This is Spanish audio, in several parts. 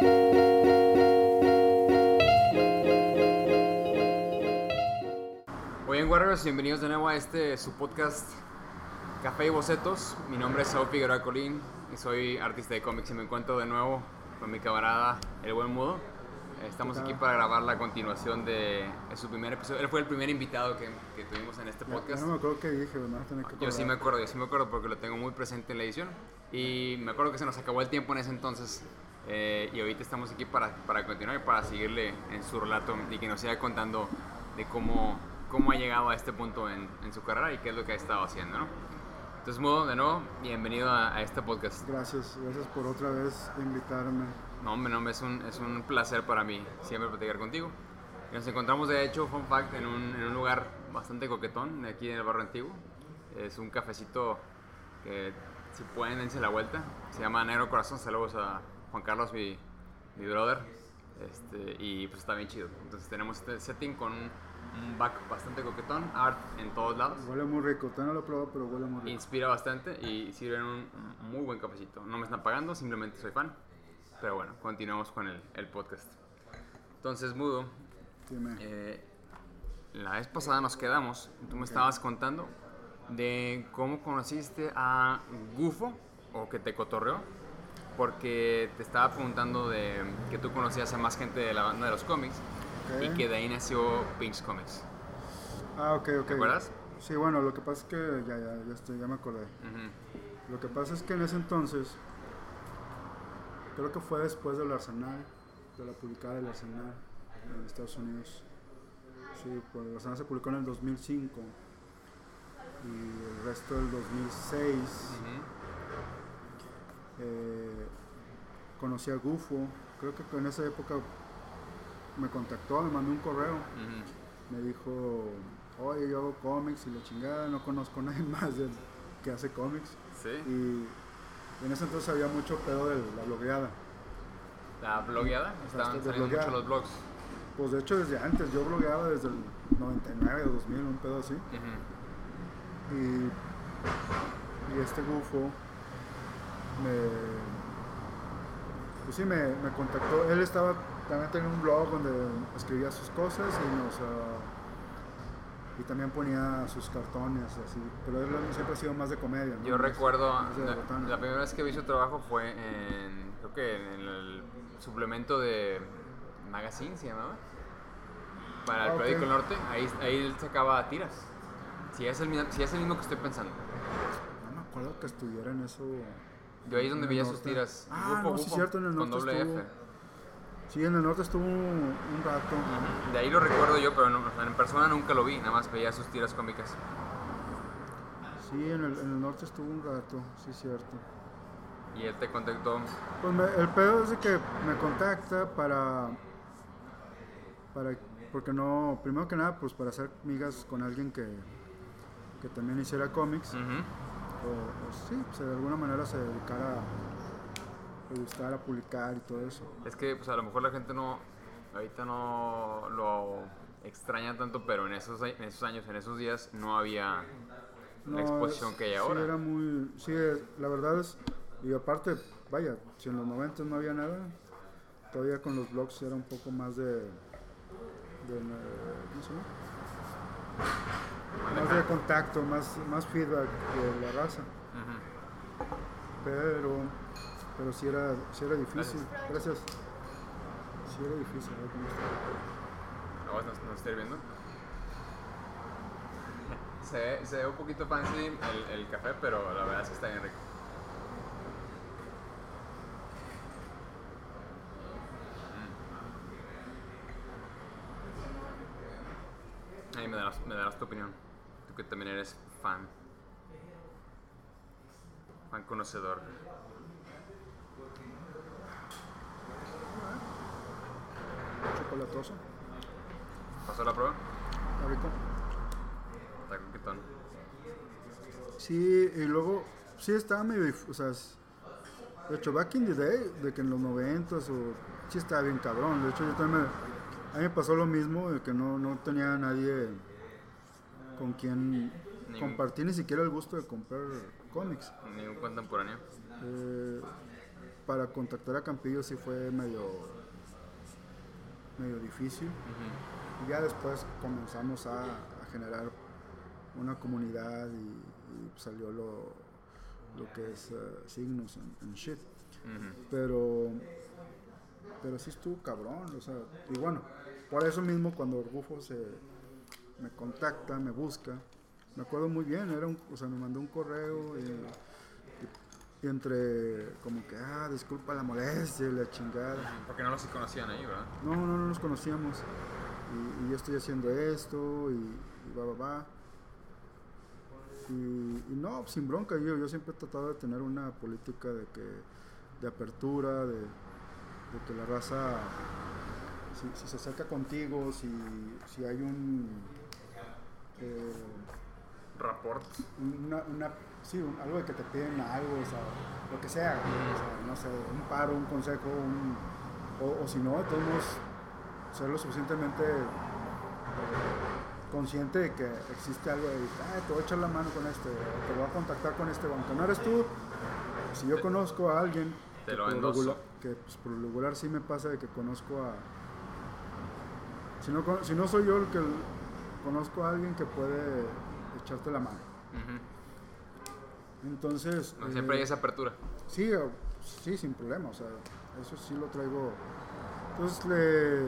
Muy bien, Warriors, bienvenidos de nuevo a este su podcast Café y Bocetos. Mi nombre es Saúl Figueroa Colín y soy artista de cómics y me encuentro de nuevo con mi camarada El Buen Mudo. Estamos aquí para grabar la continuación de, de su primer episodio. Él fue el primer invitado que, que tuvimos en este podcast. Ya no me acuerdo qué dije, que Yo sí me acuerdo, yo sí me acuerdo porque lo tengo muy presente en la edición. Y me acuerdo que se nos acabó el tiempo en ese entonces. Eh, y ahorita estamos aquí para, para continuar y para seguirle en su relato y que nos siga contando de cómo, cómo ha llegado a este punto en, en su carrera y qué es lo que ha estado haciendo, ¿no? Entonces, Mudo, de nuevo, bienvenido a, a este podcast. Gracias, gracias por otra vez invitarme. No, hombre, no, es un, es un placer para mí siempre platicar contigo. Nos encontramos, de hecho, fun fact, en un, en un lugar bastante coquetón, de aquí en el barrio antiguo. Es un cafecito que, si pueden, dense la vuelta. Se llama Negro Corazón. Saludos a Juan Carlos, mi, mi brother. Este, y pues está bien chido. Entonces tenemos este setting con un, back bastante coquetón, art en todos lados. Huele muy rico, todavía no lo he probado, pero huele muy rico. Inspira bastante y sirven un muy buen cafecito. No me están pagando, simplemente soy fan. Pero bueno, continuamos con el, el podcast. Entonces, Mudo, Dime. eh, la vez pasada nos quedamos, tú me estabas contando de cómo conociste a Gufo o que te cotorreó, porque te estaba preguntando de que tú conocías a más gente de la banda de los cómics y que de ahí nació Pinks Comics. Ah, ok, ok. ¿Te acuerdas? Sí, bueno, lo que pasa es que ya, ya, ya, estoy, ya me acordé. Lo que pasa es que en ese entonces, creo que fue después del Arsenal, de la publicada del Arsenal en Estados Unidos. Sí, pues el Arsenal se publicó en el 2005 y el resto del 2006. Ujú. Eh, conocí a Gufo, creo que en esa época me contactó, me mandó un correo, me dijo, oye, yo hago cómics y la chingada, no conozco a nadie más del que hace cómics. Sí. Y en ese entonces había mucho pedo de la blogueada. La blogueada, estaban saliendo mucho los blogs. Pues de hecho desde antes, yo blogueaba desde el 99 o 2000, un pedo así. Y, y este Gufo me, pues sí, me, me contactó. Él estaba también tenía un blog donde escribía sus cosas y nos ah, y también ponía sus cartones así. Pero él siempre ha sido más de comedia. ¿no? Yo recuerdo, la, primera vez que vi su trabajo fue en, creo que en el suplemento de Magazine, se llamaba, para el Ah, periódico El Norte, ahí, ahí él sacaba tiras. Si es, el, si es el mismo que estoy pensando. No me acuerdo que estuviera en eso. Yo ahí es donde veía sus tiras. Ah, Bufo, no, sí, cierto, en el con norte doble estuvo. F. Sí, en el norte estuvo un, rato. De ahí lo recuerdo yo, pero no- en persona nunca lo vi, nada más veía sus tiras cómicas. Sí, en el, en el norte estuvo un rato, sí, cierto. Y él te contactó. Pues me- el pedo es de que me contacta para, para, porque no, primero que nada, pues para hacer migas con alguien que, que también hiciera cómics, Ujú. O, o sí, pues de alguna manera se dedicara a, le gustara publicar y todo eso. Es que pues a lo mejor la gente no, ahorita no lo extraña tanto, pero en esos, a- en esos años, en esos días, no había la exposición es- que hay sí, ahora. era muy, sí, eh, la verdad es, y aparte, vaya, si en los 90 no había nada, todavía con los blogs era un poco más de, de ¿cómo se llama? Más de contacto, más, más feedback de la raza. Pero, pero sí era, sí era difícil. Gracias. Sí era difícil. a ver cómo está. ¿Aguas nos, nos está hirviendo? Se ve, se ve un poquito fancy el, el café, pero la verdad es que está bien rico. Me darás, me darás tu opinión. Tú que también eres fan. Fan conocedor. Chocolatoso. ¿Pasó la prueba? Está coquetón. Sí, y luego, sí estaba medio, o sea, de hecho, back in the day, de que en los noventas, o, sí estaba bien cabrón, de hecho, yo también, me- a mí me pasó lo mismo, de que no, no tenía nadie con quien Ni- compartir ni siquiera el gusto de comprar cómics. Ningún contemporáneo. Eh, para contactar a Campillo sí fue medio, medio difícil. Y ya después comenzamos a, a generar una comunidad y, y salió lo, lo que es eh, signos en, en shit. Pero, pero sí estuvo cabrón, o sea, y bueno, por eso mismo cuando Rufo se me contacta, me busca, me acuerdo muy bien, era un, o sea, me mandó un correo y, y- y entre como que, ah, disculpa la molestia y la chingada. Porque no los conocían ahí, ¿verdad? No, no, no nos conocíamos. Y, y yo estoy haciendo esto y, va, va, va. Y, y no, sin bronca, yo, yo siempre he tratado de tener una política de que de apertura, de, de que la raza, si, si se acerca contigo, si, si hay un, eh, Rapport. una, una, sí, un- algo de que te piden algo, o sea, lo que sea, o sea, no sé, un paro, un consejo, un, o, o si no, de todos modos, ser lo suficientemente eh, consciente de que existe algo de, ah, te voy a echar la mano con este, te voy a contactar con este, aunque no eres tú, si yo conozco a alguien, que por regular- que pues, por regular sí me pasa de que conozco a, si no, si no soy yo el que conozco a alguien que puede echarte la mano. Entonces, No, siempre eh, hay esa apertura. Sí, sí, sin problema, o sea, eso sí lo traigo. Entonces le,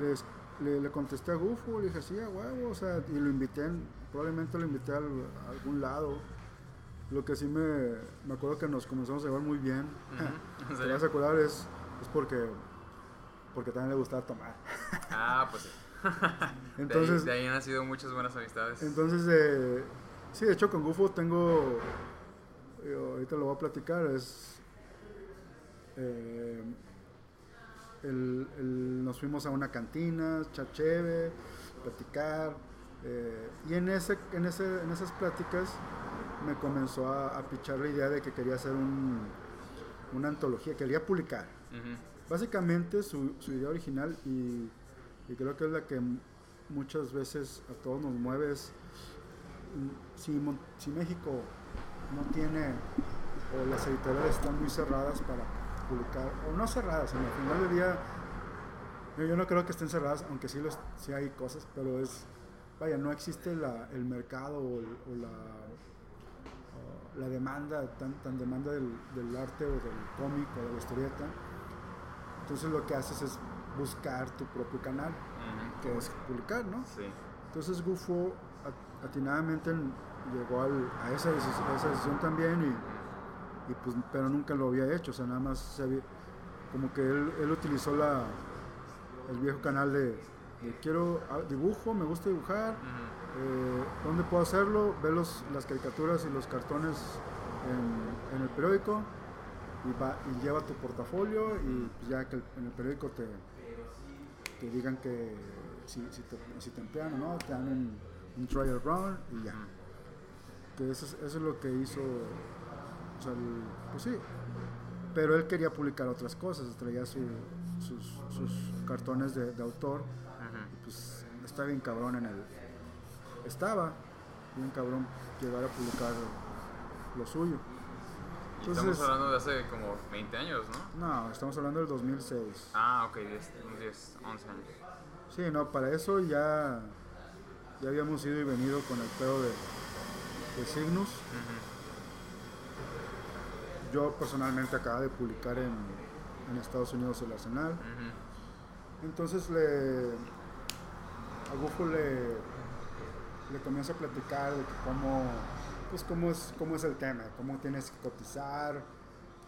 les- le, le contesté a Gufo, le dije, sí, a huevo, o sea, y lo invité, en- probablemente lo invité a algún lado. Lo que sí me, me acuerdo que nos comenzamos a llevar muy bien. Ujú. ¿En Te vas a acordar, es, es porque, porque también le gustaba tomar. Ah, pues sí. Entonces, de, ahí, de ahí han nacido muchas buenas amistades. Entonces, eh, sí, de hecho con Gufo tengo, eh, ahorita lo voy a platicar, es, eh, el- el- nos fuimos a una cantina, chacheve, platicar, eh, y en, ese, en, ese, en esas pláticas me comenzó a, a pichar la idea de que quería hacer un, una antología, quería publicar. Ujú. Básicamente su, su idea original y, creo que es la que muchas veces a todos nos mueve es mm, si, si México no tiene o las editoriales están muy cerradas para publicar o no cerradas, en al final del día yo, no creo que estén cerradas, aunque sí, los, sí hay cosas, pero es, vaya, no existe la- el mercado o, el- la, la demanda, tan, tan demanda del, del arte o del cómic o de la historieta. Entonces lo que haces es buscar tu propio canal, Ujú. que es publicar, ¿no? Sí. Entonces Gufo at- atinadamente llegó al- a, esa decisión, a esa decisión también, y, y pues, pero nunca lo había hecho, o sea, nada más se había- como que él, él utilizó la, el viejo canal de, de quiero ah, dibujo, me gusta dibujar, eh, ¿dónde puedo hacerlo? Ve los, las caricaturas y los cartones en, en el periódico y, va, y lleva tu portafolio y pues ya que el- en el periódico te, te digan que si, si, te, si te emplean o no, te dan un, un trial y ya. Que eso es, eso es lo que hizo, o sea, el- pues sí. Pero él quería publicar otras cosas, traía su- sus, sus cartones de, de autor Ujú. pues está bien cabrón en el estaba bien cabrón llegar a publicar lo suyo Y Entonces- estamos hablando de hace como 20 años, ¿no? no estamos hablando del 2006 Ah, ok, 10, 10 11 años. sí no para eso ya ya habíamos ido y venido con el pedo de, de Cygnus yo personalmente acababa de publicar en, en Estados Unidos el Arsenal. Entonces le a Gufo le, le comienzo a platicar de que cómo, pues cómo es, cómo es el tema, cómo tienes que cotizar,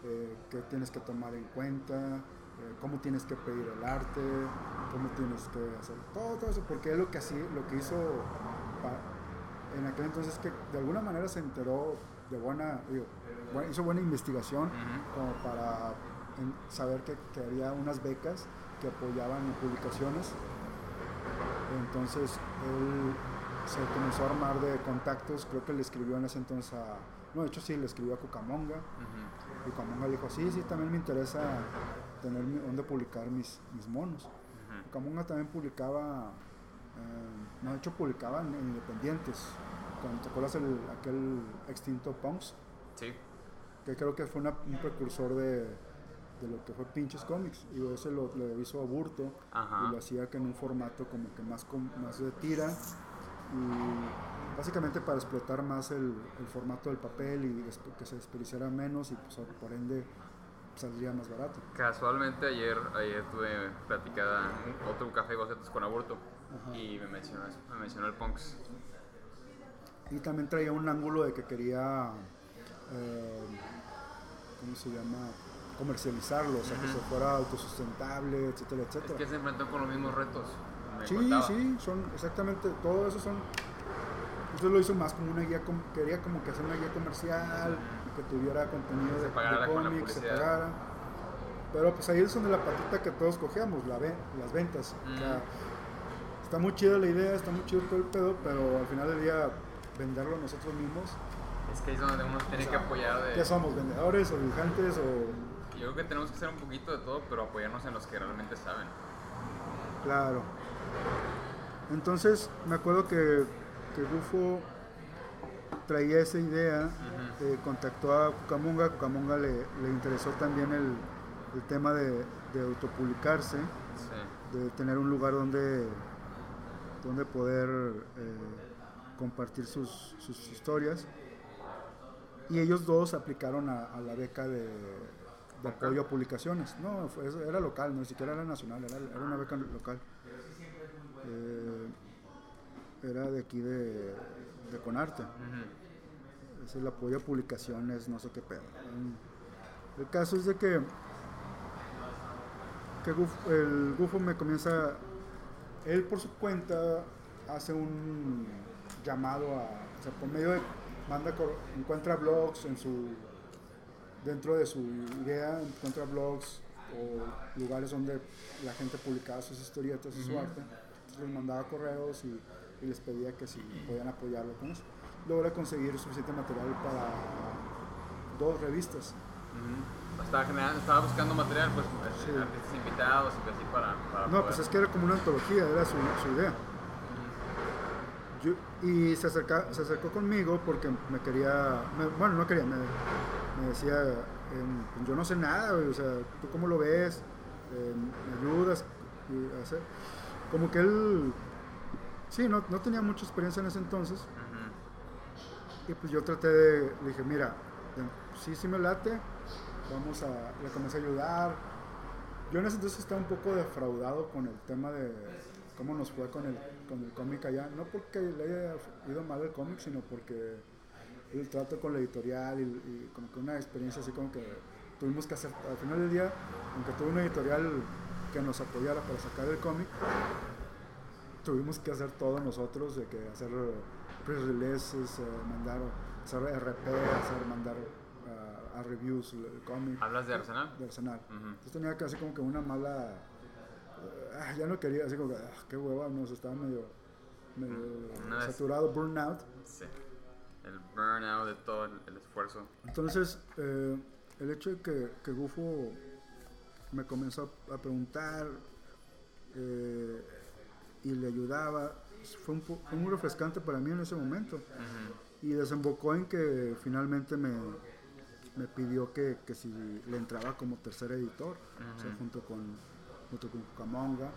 eh, qué tienes que tomar en cuenta, eh, cómo tienes que pedir el arte, cómo tienes que hacer todo, todo eso, porque es lo que así, lo que hizo pa- en aquel entonces que de alguna manera se enteró de buena, digo, hizo buena investigación como para en- saber que, que había unas becas que apoyaban publicaciones. Entonces él se comenzó a armar de contactos, creo que le escribió en ese entonces a... No, de hecho sí, le escribió a Cucamonga. Y Cucamonga le dijo, sí, sí, también me interesa tener dónde publicar mis, mis monos. Cucamonga también publicaba, eh, no, de hecho publicaban en independientes. Cuando te acuerdas el, aquel extinto Punks, Sí. que creo que fue una- un precursor de, de lo que fue Pinches Comics. Y ese lo, lo hizo Aburto Ajá. y lo hacía que en un formato como que más, más de tira y básicamente para explotar más el, el formato del papel y que se desperdiciara menos y pues por ende saldría más barato. Casualmente ayer, ayer tuve platicada otro café de bocetos con Aburto Ajá. y me mencionó eso, me mencionó el Punks. Y también traía un ángulo de que quería, eh, ¿cómo se llama? Comercializarlo, o sea, que se fuera autosustentable, etcétera, Es etcétera. que se enfrentó con los mismos retos. Me Sí, contaba. sí, son exactamente, todo eso son. Usted lo hizo más como una guía, quería como que hacer una guía comercial, que tuviera contenido Se de, de cómics, se pagara. Pero pues ahí es donde la patita que todos cogemos, la ve- las ventas. O sea, está muy chida la idea, está muy chido todo el pedo, pero al final del día venderlo nosotros mismos. Es que ahí es donde uno tiene que apoyar de... ¿Qué somos? ¿Vendedores o dibujantes o...? Yo creo que tenemos que hacer un poquito de todo, pero apoyarnos en los que realmente saben. Claro. Entonces, me acuerdo que, que Gufo traía esa idea, eh, contactó a Cucamonga, Cucamonga le, le interesó también el, el tema de, de autopublicarse, Sí. de tener un lugar donde, donde poder eh, compartir sus, sus historias. Y ellos dos aplicaron a, a la beca de, apoyo a publicaciones. No, fue- era local, no ni siquiera era nacional, era, era una beca local. Eh, era de aquí de, de Conarte. Ujú. Es el apoyo a publicaciones, no sé qué pedo. El caso es de que, que el Gufo me comienza, él por su cuenta hace un llamado a, o sea, por medio de, manda, encuentra blogs en su, dentro de su idea, encuentra blogs o lugares donde la gente publicaba sus historietas y su arte. Les mandaba correos y, y les pedía que si podían apoyarlo con eso. Logra conseguir suficiente material para dos revistas. Estaba, generando, estaba buscando material, pues, Sí. artistas invitados y así para, para No, poder- pues es que era como una antología, era su, su idea. Yo- y se, acerca, se acercó conmigo porque me quería, me- bueno, no quería, me, me decía, em, yo no sé nada, o sea, ¿tú cómo lo ves? Em, ¿Me ayudas? Y hacer, como que él, sí, no, no tenía mucha experiencia en ese entonces, y pues yo traté de, le dije, mira, sí, sí me late, vamos a, le comencé a ayudar. Yo en ese entonces estaba un poco defraudado con el tema de cómo nos fue con el, con el cómic allá. No porque le haya ido mal el cómic, sino porque el trato con la editorial y, y como que una experiencia así como que tuvimos que hacer, al final del día, aunque tuve una editorial que nos apoyara para sacar el cómic, tuvimos que hacer todo nosotros, de que hacer press releases, eh, mandar, hacer RP, hacer, mandar ah, a reviews el, cómic ¿Hablas de Arsenal? de Arsenal. Ujú. Entonces tenía casi como que una mala, ah, ya no quería, así como que, ah, qué hueva, no, se estaba medio, medio vez- saturado, burnout. Sí. El burnout de todo el, el esfuerzo. Entonces, eh, el hecho de que, que Gufo me comenzó a, preguntar eh, y le ayudaba, fue, un fue muy refrescante para mí en ese momento. Y desembocó en que finalmente me, me pidió que, que si le entraba como tercer editor, o sea, Ujú. junto con, junto con Camonga.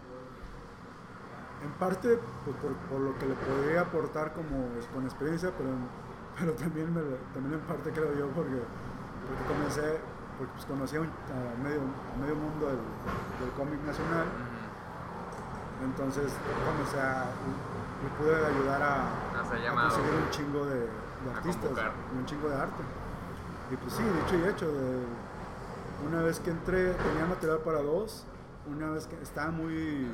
En parte pues, por, por lo que le podría aportar como con experiencia, pero, pero también, me, también en parte creo yo porque, porque comencé, porque pues, conocí a, un- a medio, a medio mundo del, del cómic nacional, entonces comencé a, le pude ayudar a, Hacer a llamado. conseguir un chingo de, artistas y un chingo de arte. Y pues sí, dicho y hecho, de- una vez que entré tenía material para dos, una vez que estaba muy,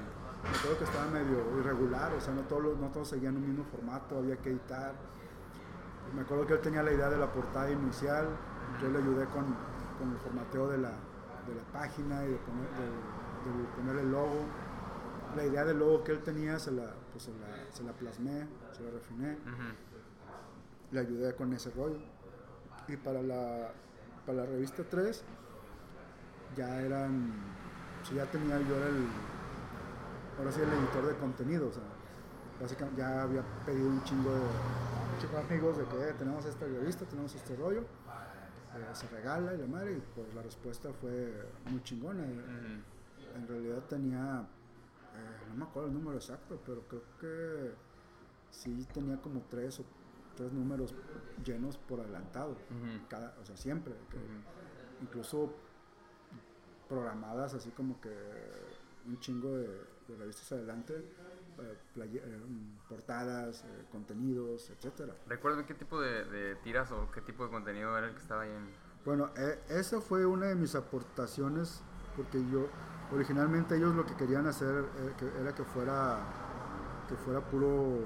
acuerdo que estaba medio irregular, o sea, no todos, no todos seguían un mismo formato, había que editar. Me acuerdo que él tenía la idea de la portada inicial, yo le ayudé con, con el formateo de la, de la página y de poner, de- de poner el logo. La idea del logo que él tenía se la, pues, se la, se la plasmé, se la refiné le ayudé con ese rollo. Y para la, para la revista 3, ya eran, sea, ya tenía yo el, ahora sí el editor de contenido, o sea, básicamente ya había pedido un chingo de, un chingo de amigos de que "Eh, tenemos esta revista, tenemos este rollo. Eh, se regala y la madre, y pues la respuesta fue muy chingona. En realidad tenía, eh, no me acuerdo el número exacto, pero creo que sí tenía como tres o tres números llenos por adelantado, cada, o sea, siempre. que incluso programadas así como que un chingo de, de revistas adelante, eh, eh, mm, portadas, eh, contenidos, etcétera. ¿Recuerdan qué tipo de, de tiras o qué tipo de contenido era el que estaba ahí en...? Bueno, eh, esa fue una de mis aportaciones porque yo originalmente ellos lo que querían hacer era que fuera que fuera puro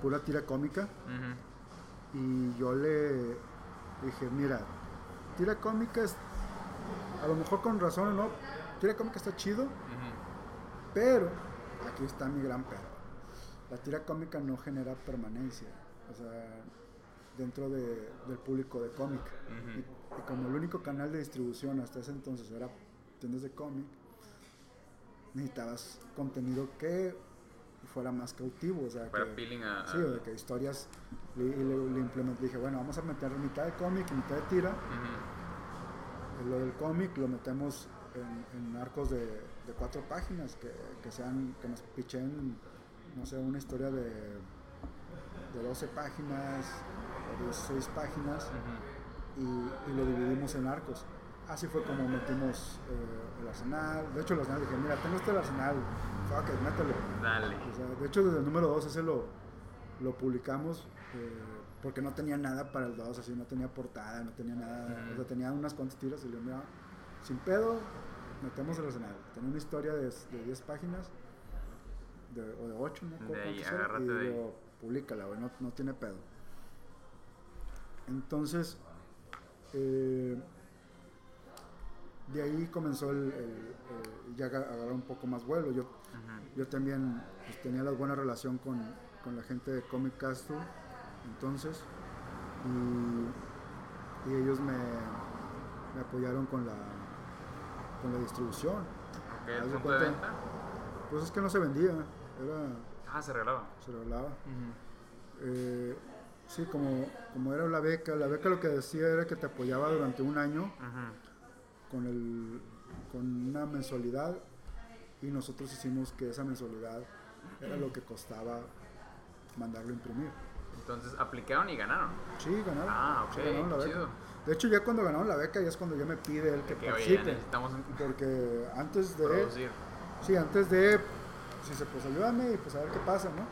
pura tira cómica y yo le dije, mira, tira cómica es a lo mejor con razón o no, tira cómica está chido. Pero aquí está mi gran pero. La tira cómica no genera permanencia, o sea, dentro de- del público de cómic. Y, y como el único canal de distribución hasta ese entonces era tiendas de cómic, necesitabas contenido que fuera más cautivo, o sea, que, peeling a... sí, o de que historias, y, le, le implementé, dije, bueno, vamos a meter mitad de cómic y mitad de tira, lo del cómic lo metemos en, en arcos de, de cuatro páginas que, que sean que nos pichen no sé una historia de, de 12 páginas o 16 páginas y, y lo dividimos en arcos. Así fue como metimos eh, el arsenal. De hecho el arsenal dije mira tengo este el arsenal fuck it, mételo Dale. o sea, de hecho, desde el número 2 ese lo, lo publicamos eh, porque no tenía nada para el 2, así no tenía portada, no tenía nada, o sea, tenía unas cuantas tiras y le mira, sin pedo, metemos el arsenal. Tenía una historia de, de 10 páginas, de, o de 8, no De ahí, y digo, públicala, güey, no, no tiene pedo. Entonces, eh, de ahí comenzó el, el- el- ya aga- agarró un poco más vuelo. Yo yo también pues, tenía la buena relación con, con la gente de Comic Castle entonces y, y ellos me, me apoyaron con la con la distribución Ok, el punto de venta. pues es que no se vendía era Ah, se regalaba. se regalaba. Eh, sí como, como era la beca la beca lo que decía era que te apoyaba durante un año con el con una mensualidad y nosotros hicimos que esa mensualidad era lo que costaba mandarlo a imprimir. Entonces aplicaron y ganaron. Sí, ganaron. Ah, ok, sí, ganaron la beca. chido. De hecho, ya cuando ganaron la beca, ya es cuando ya me pide él que Que participe. porque antes de. producir. Sí, antes de. Si se pues ayúdame y pues a ver qué pasa, ¿no?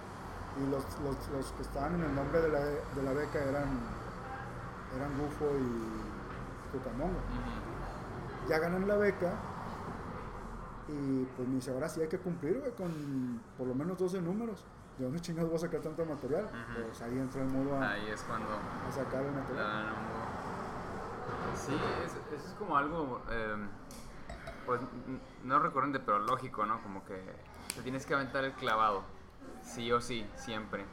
Y los, los, los que estaban en el nombre de la, de la beca eran. Eran Gufo y Cucamongo. Ujú. ya ganan la beca y pues me dice, ahora sí hay que cumplir, güey, con por lo menos 12 números. ¿De dónde chingados voy a sacar tanto material? Pues ahí entró el modo a, Ahí es cuando a sacar el material. Sí, es- eso es como algo, eh, pues no recurrente, pero lógico, ¿no? Como que te tienes que aventar el clavado, sí o sí, siempre.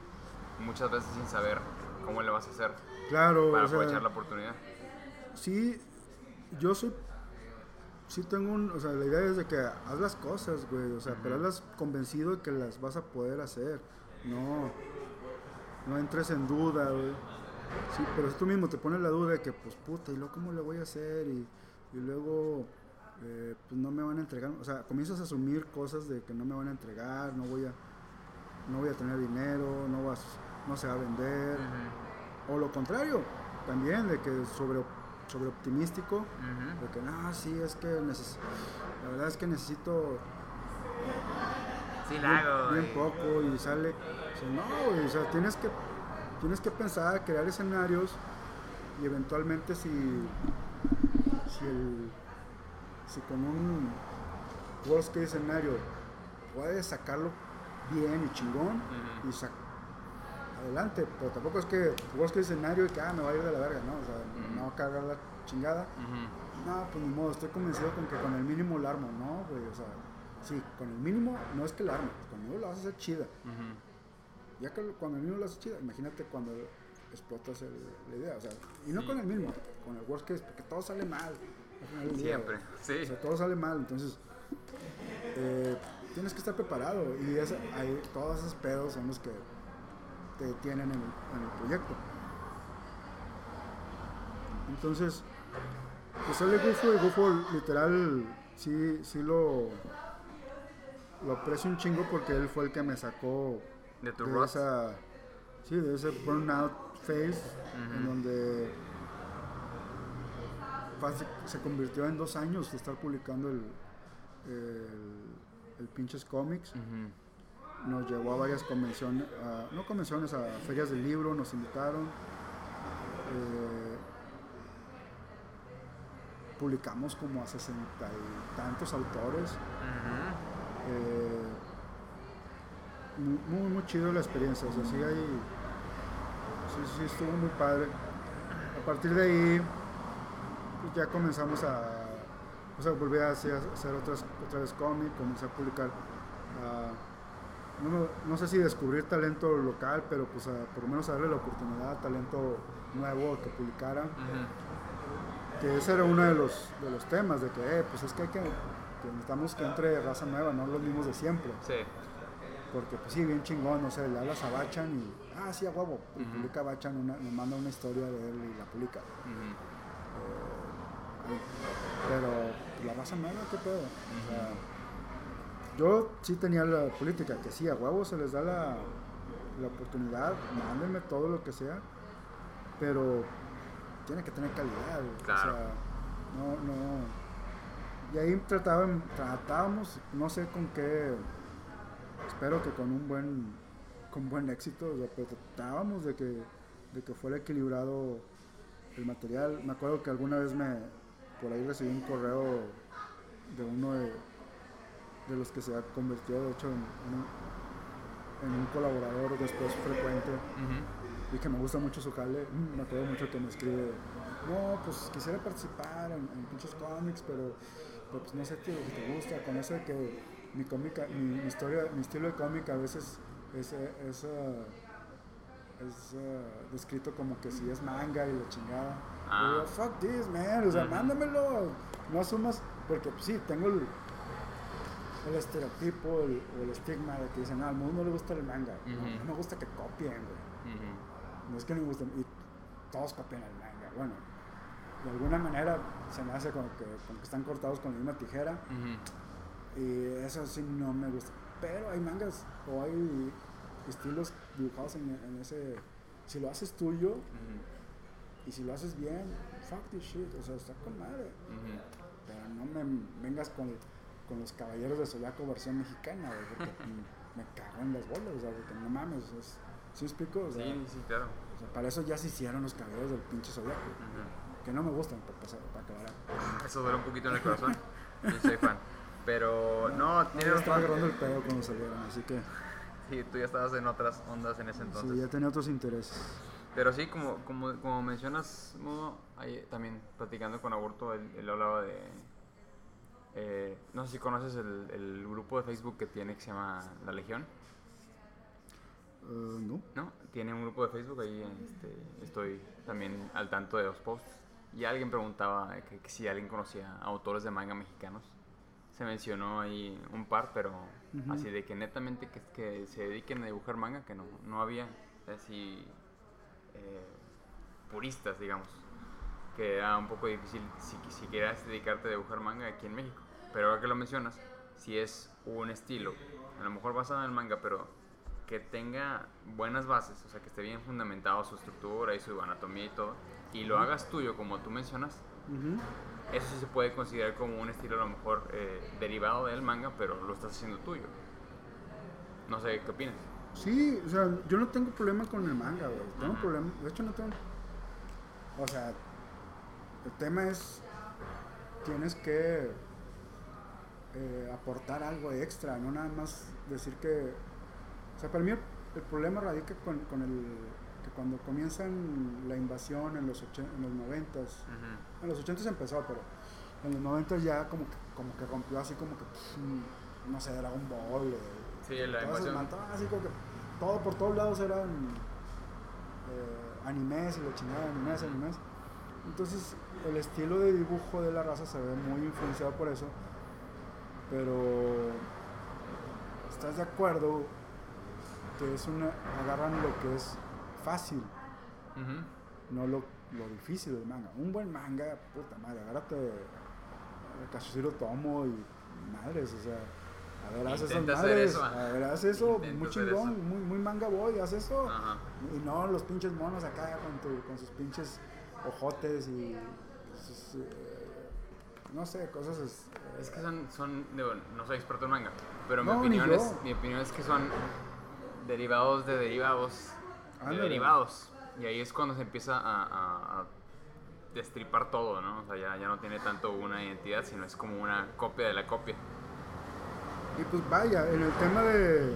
Muchas veces sin saber cómo le vas a hacer Claro, para sea, aprovechar la oportunidad. sí, yo soy, sí tengo un, o sea, la idea es de que haz las cosas, güey, o sea, pero hazlas convencido de que las vas a poder hacer, no, no entres en duda, güey. Sí, pero si tú mismo te pones la duda de que, pues, puta, ¿y luego cómo le voy a hacer? Y, y luego, eh, pues, no me van a entregar, o sea, comienzas a asumir cosas de que no me van a entregar, no voy a, no voy a tener dinero, no, vas, no se va a vender, o lo contrario, también de que sobre, sobre optimístico, de que no, sí, es que la verdad es que necesito Sí, bien, la hago. bien y- poco y sale, no, o sea, tienes que, tienes que pensar, crear escenarios y eventualmente si, si, el, si con un worst case escenario puedes sacarlo bien y chingón y sa- adelante, pero tampoco es que worst case escenario y que ah, me va a ir de la verga, ¿no? O sea, Ujú. me va a cargar la chingada. No, pues ni modo, estoy convencido con que con el mínimo la armo, ¿no, güey? O sea, sí, con el mínimo no es que la armes, con el mínimo la vas a hacer chida. Ya que lo- cuando el mínimo la haces chida, imagínate cuando explotas el- la idea, o sea, y no Sí. con el mínimo, con el worst case, porque todo sale mal. día, Siempre, sí. O sea, todo sale mal, entonces eh, tienes que estar preparado y esa- ahí, todos esos pedos son los que te detienen en el, en el proyecto. Entonces, pues sale Gufo y Gufo literal sí, sí lo, lo aprecio un chingo porque él fue el que me sacó De tu de rust. esa, sí, de ese burnout phase en donde se convirtió en dos años de estar publicando el, el, el pinches cómics. Nos llevó a varias convenciones, a- no convenciones, a ferias del libro, nos invitaron. Eh, publicamos como a sesenta y tantos autores. Eh, muy, muy, chido la experiencia, o sea, sí hay, sí, sí estuvo muy padre. A partir de ahí, pues ya comenzamos a, o sea, volví a hacer, hacer otras, otra vez cómic, comencé a publicar, no, no sé si descubrir talento local, pero pues a- por lo menos a darle la oportunidad a talento nuevo que publicara que ese era uno de los, de los temas, de que, eh, pues es que hay que, que necesitamos que entre raza nueva, no los mismos de siempre. Sí. Porque, pues sí, bien chingón, no sé, le hablas a Bachan y, ah, sí, a huevo, y Ujú. publica Bachan, una, me manda una historia de él y la publica. Ujú. Eh, pero pues, la raza nueva, ¿qué pedo? O sea, yo sí tenía la política, que sí, a huevo se les da la, la oportunidad, mándenme todo lo que sea, pero tiene que tener calidad. Claro. O sea, no, no. Y ahí trataban, tratábamos, no sé con qué, espero que con un buen, con buen éxito, o sea, pero tratábamos de que, de que fuera equilibrado el material. Me acuerdo que alguna vez me, por ahí recibí un correo de uno de, de los que se ha convertido, de hecho, en, en un, en un colaborador después frecuente y que me gusta mucho su jale. Mm, Me acuerdo mucho que me escribe, no, pues quisiera participar en, en pinches cómics, pero, pero, pues no sé qué si te gusta, con eso de que mi cómica, mi, mi historia, mi estilo de cómic a veces es, eh, es, es ah, descrito como que si es manga y la chingada. Ah. Fuck this, man, o sea, mándamelo, no asumas, porque pues, sí, tengo el, el estereotipo el- o el estigma de que dicen, no, al mundo no le gusta el manga. No, Ujú. no me gusta que copien, güey. No es que no me gusten, y todos copian el manga. Bueno, de alguna manera se me hace como que, como que están cortados con la misma tijera. Y eso sí no me gusta. Pero hay mangas o hay estilos dibujados en, en ese. Si lo haces tuyo Ujú. y si lo haces bien, fuck this shit, o sea, está con madre. Ujú. Pero no me vengas con, con los caballeros de Zodiaco versión mexicana, güey, porque me cago en las bolas, o sea, porque no mames, es, ¿sí explico? O sea, Sí, sí, claro. o sea, para eso ya se hicieron los caballeros del pinche Zodiaco, Ujú. que no me gustan, para, pasar- para aclarar. Eso duele un poquito en el corazón. Yo soy fan. Pero no, No, tiene ya estaba agarrando el pedo cuando salieron, así que Sí, tú ya estabas en otras ondas en ese entonces. sí, ya tenía otros intereses. Pero sí, como, como, como mencionas, Mudo, ahí también platicando con Aborto, él, él hablaba de... eh, no sé si conoces el, el grupo de Facebook que tiene que se llama La Legión, Eh, no, ¿no? Tiene un grupo de Facebook, ahí este, estoy también al tanto de los posts. Y alguien preguntaba que, que si alguien conocía autores de manga mexicanos. Se mencionó ahí un par, pero así de que netamente que, que se dediquen a dibujar manga, que no, no había así eh, puristas, digamos. Que era un poco difícil si, si quieras dedicarte a dibujar manga aquí en México. Pero ahora que lo mencionas, si es un estilo, a lo mejor basado en el manga, pero que tenga buenas bases, o sea, que esté bien fundamentado su estructura y su anatomía y todo, y lo hagas tuyo, como tú mencionas, Eso sí se puede considerar como un estilo a lo mejor eh, derivado del manga, pero lo estás haciendo tuyo. No sé, ¿qué opinas? Sí, o sea, yo no tengo problema con el manga, güey. Tengo Ujú. problema, de hecho no tengo. O sea, el tema es tienes que eh, aportar algo extra, no nada más decir que, o sea, para mí el, el problema radica con, con el que cuando comienzan la invasión en los en los noventas, en los 80 empezó, pero en los 90 ya como que, como que rompió así como que, pff, no sé, Dragon Ball. eh, Sí, la esas invasión. matadas, así como que todo por todos lados eran eh, animes y la chingada, animes, animes. Entonces el estilo de dibujo de la raza se ve muy influenciado por eso, pero ¿estás de acuerdo que es una agarran lo que es fácil, no lo lo difícil del manga. Un buen manga, puta madre, agárrate eh, Kazuhiro Tomo y madres, o sea, a ver, haz esas madres, eso, a ver, haz eso, muy chingón, muy, muy manga boy, haz eso. Ajá. Y no los pinches monos acá con, tu- con sus pinches ojotes y sus, eh, no sé, cosas es- Es que son, son digo, no soy experto en manga, pero mi, No, opinión es, mi opinión es que son derivados de derivados de Ándale. derivados. Y ahí es cuando se empieza a, a- a destripar todo, ¿no? O sea, ya, ya no tiene tanto una identidad, sino es como una copia de la copia. Y pues vaya, en el tema de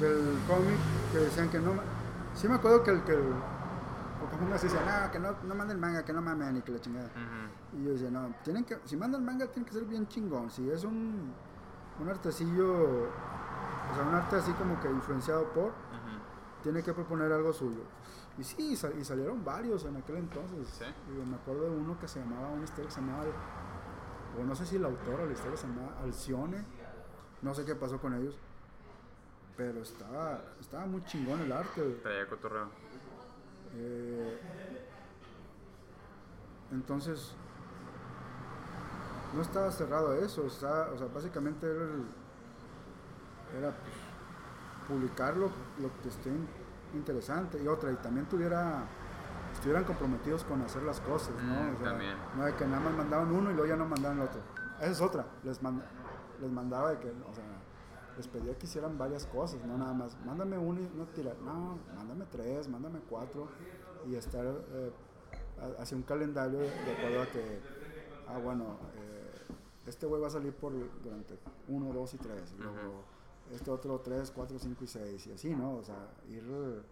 del cómic que decían que no sí me acuerdo que el que el Pokémon se decía, no, que no, no manden manga, que no mamen y que la chingada. Y yo decía, no, tienen que, si mandan manga tiene que ser bien chingón. Si es un, un artecillo, o sea, un arte así como que influenciado por. Tiene que proponer algo suyo. Y sí, sal- y salieron varios en aquel entonces. Sí. Digo, me acuerdo de uno que se llamaba, una historia que se llamaba, o no sé si el autor o la historia se llamaba Alcione. No sé qué pasó con ellos. Pero estaba, estaba muy chingón el arte. Traía cotorreo. Eh, entonces, no estaba cerrado a eso. estaba- o sea, básicamente era, el- era, pues, publicar lo, lo que esté in- interesante. Y otra, y también tuviera estuvieran comprometidos con hacer las cosas, ¿no? Mm, O sea, también. no de que nada más mandaban uno y luego ya no mandaban el otro. Esa es otra. Les, mand- les mandaba de que, o sea, les pedía que hicieran varias cosas, no nada más. Mándame uno y no tira. No, mándame tres, mándame cuatro. Y estar eh, ha- hacia un calendario de, de acuerdo a que, ah, bueno, eh, este güey va a salir por durante uno, dos y tres. Y luego este otro tres, cuatro, cinco y seis. Y así, ¿no? O sea, ir. eh,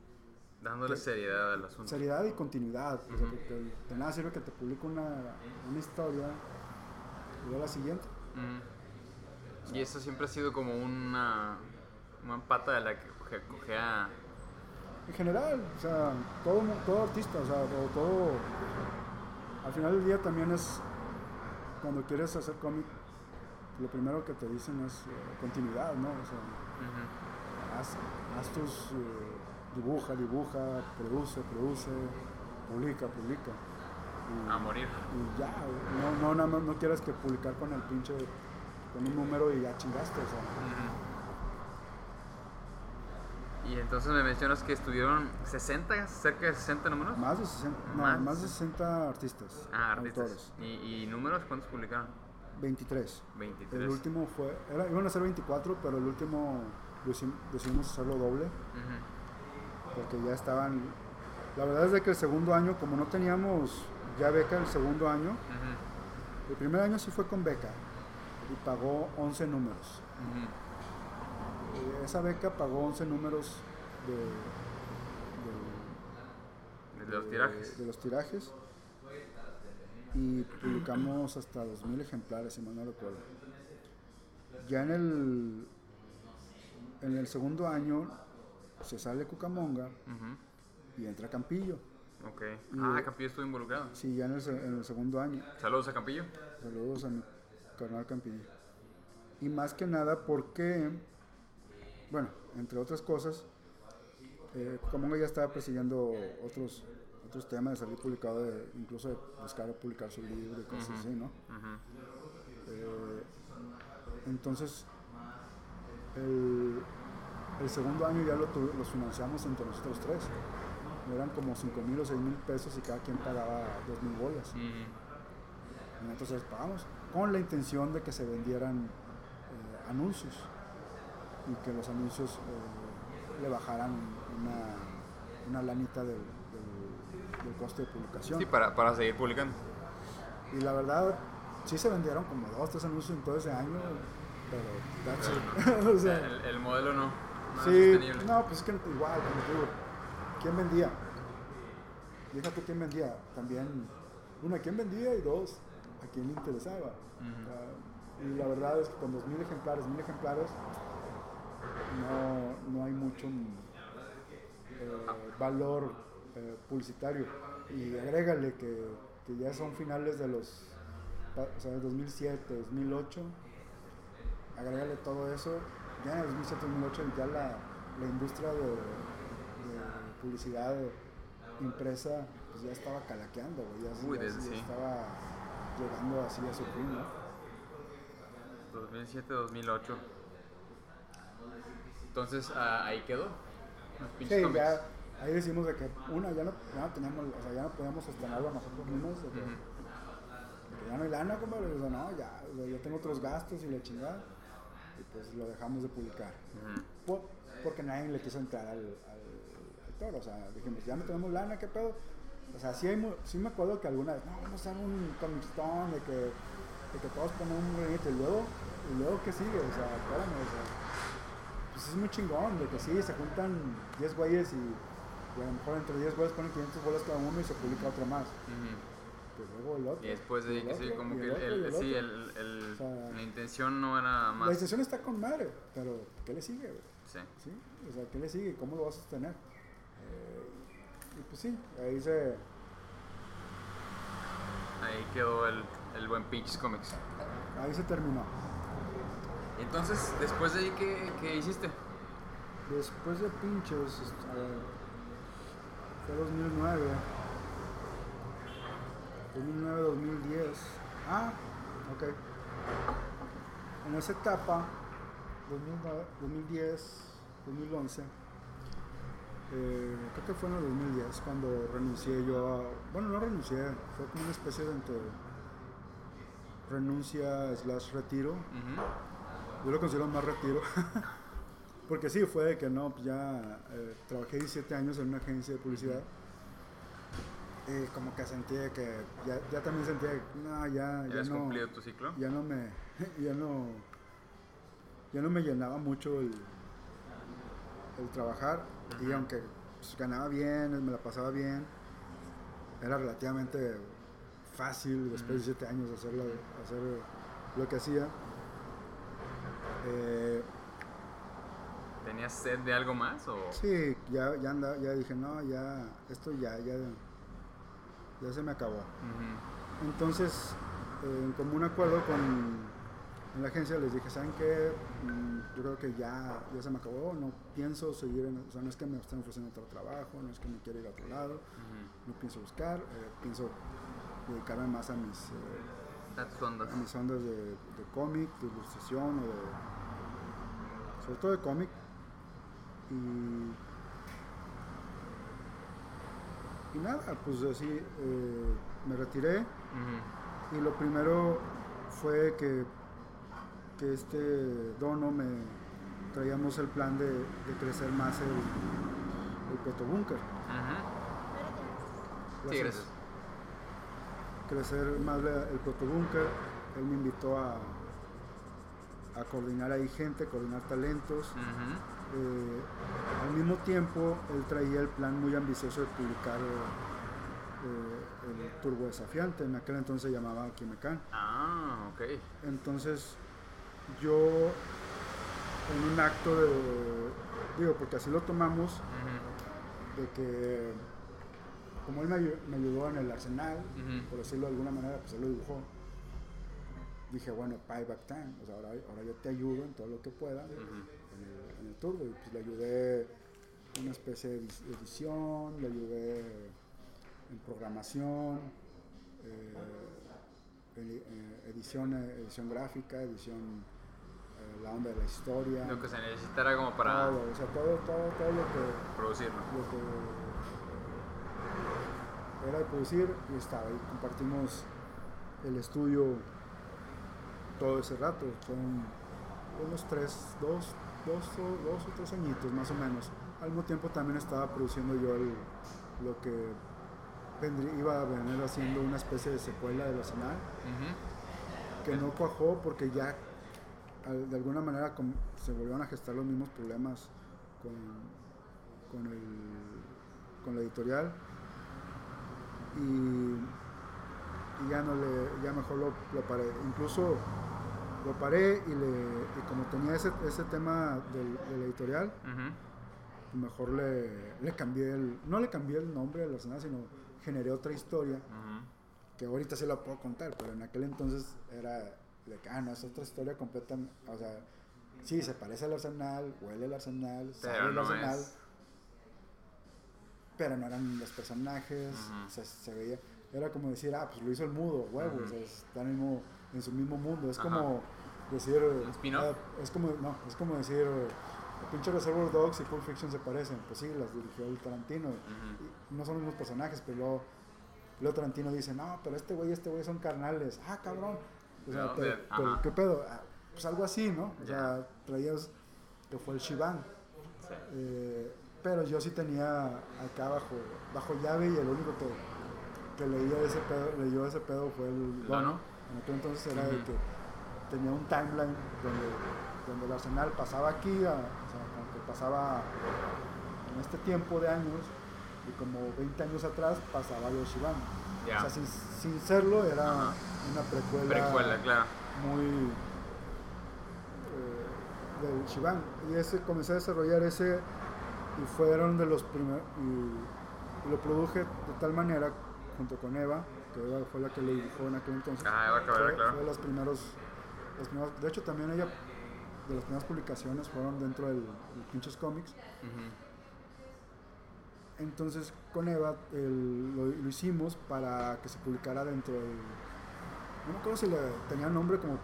Dándole ¿Qué? seriedad al asunto. seriedad y continuidad. o sea, porque de nada sirve que te publique una, una historia y luego la siguiente. Y eso siempre ha sido como una, una pata de la que coge- cojea. En general, o sea, todo, todo artista, o sea, o todo. Al final del día también es. Cuando quieres hacer cómic, lo primero que te dicen es eh, continuidad, ¿no? O sea, Ujú. haz, haz tus. eh, dibuja, dibuja, produce, produce, publica, publica. Y- A morir. Y ya, no, no, más no quieras que publicar con el pinche, con un número y ya chingaste, o sea. Y entonces me mencionas que estuvieron 60, cerca de 60 números. Más de 60, no, Más. más de 60 artistas, Ah, artistas. autores. ¿Y, y números cuántos publicaron? 23. 23. El último fue, era, iban a ser 24, pero el último decidimos hacerlo doble, porque ya estaban, la verdad es de que el segundo año, como no teníamos ya beca el segundo año, el primer año sí fue con beca y pagó 11 números. Esa beca pagó 11 números de, de- De los tirajes. de los tirajes. Y publicamos hasta 2.000 ejemplares, si mal no recuerdo. Ya en el, en el segundo año se sale Cucamonga y entra Campillo. Ok. Y- Ah, Campillo estuvo involucrado. Sí, ya en el, en el segundo año. Saludos a Campillo. Saludos a mi carnal Campillo. Y más que nada porque, bueno, entre otras cosas, eh, Cucamonga ya estaba persiguiendo otros otros temas de salir publicado, de- incluso de buscar publicar su libro y cosas así, ¿no? Eh, entonces, el, el segundo año ya lo los financiamos entre nosotros tres. Eran como 5 mil o 6 mil pesos y cada quien pagaba 2 mil bolas. Ujú. Y Entonces pagamos con la intención de que se vendieran eh, anuncios y que los anuncios eh, le bajaran una, una lanita del, del- coste de publicación. Sí, para, para seguir publicando. Y la verdad, sí se vendieron como dos, tres anuncios en todo ese año, pero that's it. o sea, el, el modelo no. no sí, no, pues es que igual, como digo, ¿quién vendía? Deja tú quién vendía. También, una, ¿quién vendía? Y dos, ¿a quién le interesaba? Y la verdad es que con 2.000 ejemplares, 1.000 ejemplares, no, no hay mucho eh, valor eh, publicitario. Y agrégale que, que ya son finales de los, o sea, de 2007, 2008, agrégale todo eso, ya en el 2007, 2008 ya la, la industria de, de publicidad impresa, pues ya estaba calaqueando. Ya, Uy, ya- ya sí. estaba llegando así a su fin, ¿no? 2007, 2008. Entonces, ah, ahí quedó. Los Sí, ya, ahí decimos de que una, ya no, ya no teníamos, o sea, ya no podíamos sostenerlo nosotros mismos, de que, Ujú. de que ya no hay lana, compadre, o sea, no, ya, o sea, yo tengo otros gastos y la chingada, y pues lo dejamos de publicar. Por- porque nadie le quiso entrar al, al, al toro, o sea, dijimos, ya no tenemos lana, ¿qué pedo? O sea, sí, hay, sí me acuerdo que alguna vez, no, vamos a hacer un Comic Stone, de que, de que todos ponen un granito, y luego, y luego, ¿qué sigue? O sea, espérame, o sea, pues es muy chingón, de que sí, se juntan 10 güeyes y, y a lo mejor entre 10 güeyes ponen 500 bolas cada uno y se publica otro más. Ujú. Luego el otro. Y después de que sí, como que el sí, otro. el, el- O sea, la intención no era La más. decisión está con madre, pero ¿qué le sigue? güey? Sí. ¿Sí? O sea, ¿qué le sigue? ¿Cómo lo vas a sostener? Eh, y pues sí, ahí se... Ahí quedó el, el buen Pinches Comics. Ahí se terminó. Entonces, después de ahí, ¿qué, qué hiciste? Después de ver, fue 2009. 2009-2010. Ah, ok. En esa etapa, 2009, 2010, 2011, eh, creo que fue en el 2010 cuando renuncié yo a... Bueno, no renuncié, fue como una especie de entre renuncia slash retiro. Yo lo considero más retiro. Porque sí, fue de que no, pues ya eh, trabajé 17 años en una agencia de publicidad. Y como que sentí que ya, ya también sentía que no, ya, ¿Ya ya habías no, cumplido tu ciclo? ya no me, ya no, ya no me llenaba mucho el, el trabajar. Y aunque pues, ganaba bien, me la pasaba bien, era relativamente fácil después de Ujú. 17 años hacer, la- hacer lo que hacía. Eh, ¿Tenías sed de algo más? O... Sí, ya, ya, anda, ya dije, no, ya, esto ya, ya, ya se me acabó. Entonces, eh, en común acuerdo con la agencia, les dije, ¿saben qué? Mm, yo creo que ya, ya se me acabó, no pienso seguir, en, o sea, no es que me estén ofreciendo otro trabajo, no es que me quiera ir a otro lado, no pienso buscar, eh, pienso dedicarme más a mis, eh, a mis ondas de, de cómic, de ilustración o de. sobre todo de cómic. Y. Y nada, pues así eh, me retiré y lo primero fue que, que este dono me traíamos el plan de, de crecer más el, el protobúnker. Ujú. Sí, gracias. crecer más la- el protobúnker. Él me invitó a, a coordinar ahí gente, coordinar talentos. Ujú. Eh, al mismo tiempo, él traía el plan muy ambicioso de publicar eh, el Turbo Desafiante. En aquel entonces se llamaba Kimecan. Ah, ok. Entonces, yo, en un acto de. Digo, porque así lo tomamos, de que como él me, ayu- me ayudó en el arsenal, por decirlo de alguna manera, pues él lo dibujó. Dije, bueno, payback time, o sea, ahora, ahora yo te ayudo en todo lo que pueda en, el, en el turbo. Y pues le ayudé una especie de edi- edición, le ayudé en programación, eh, eh, edición, eh, edición gráfica, edición, eh, la onda de la historia. Lo que se necesitara como para todo, o sea, todo, todo, todo lo que producirlo. lo que era de producir y estaba ahí. Compartimos el estudio todo ese rato. Fueron unos tres, dos, dos, o, dos o tres añitos más o menos. Al mismo tiempo también estaba produciendo yo el- lo que vendría- iba a venir haciendo una especie de secuela de la Ujú. que no cuajó porque ya de alguna manera se volvieron a gestar los mismos problemas con, con, el- con la editorial y, y ya no le ya mejor lo, lo paré incluso lo paré y, le, y como tenía ese, ese tema del, de la editorial Ujú. mejor le, le cambié el no le cambié el nombre de la sino generé otra historia Ujú. que ahorita sí la puedo contar, pero en aquel entonces era de que, ah, no, es otra historia completa, o sea, sí, se parece al arsenal, huele al arsenal, sabe no arsenal, es. pero no eran los personajes, Ujú. o sea, se veía, era como decir, ah, pues lo hizo el mudo, huevo, o sea, está en, el mismo- en su mismo mundo, es Ajá. como decir, ah, es como, no, es como decir, eh, pinche Reservoir Dogs y Pulp Fiction se parecen, pues sí, las dirigió el Tarantino, y no son los mismos personajes, pero luego, luego Tarantino dice, no, pero este güey y este güey son carnales, ah, cabrón, o sea, No. ¿qué pedo? Ah, Pues algo así, ¿no? O sea, traías que fue el Shivan. Sí. Eh, pero yo sí tenía acá bajo, bajo llave y el único que, que leía ese pedo, leyó ese pedo fue el Dono. En aquel entonces era de que tenía un timeline donde, donde el Arsenal pasaba aquí, a- o sea, como que pasaba en este tiempo de años y como 20 años atrás pasaba de Shivan. Ya. O sea, sin, sin serlo era una precuela, Precuela, claro. muy eh, del Shivan y ese comencé a desarrollar ese y fueron de los primeros y, y lo produje de tal manera junto con Eva que Eva fue la que lo dibujó en aquel entonces Ah, fue, claro. fue de los primeros, los primeros- de hecho también ella de las primeras publicaciones fueron dentro del, del pinches cómics entonces con Eva el- lo, lo hicimos para que se publicara dentro del. No me acuerdo si le tenía nombre como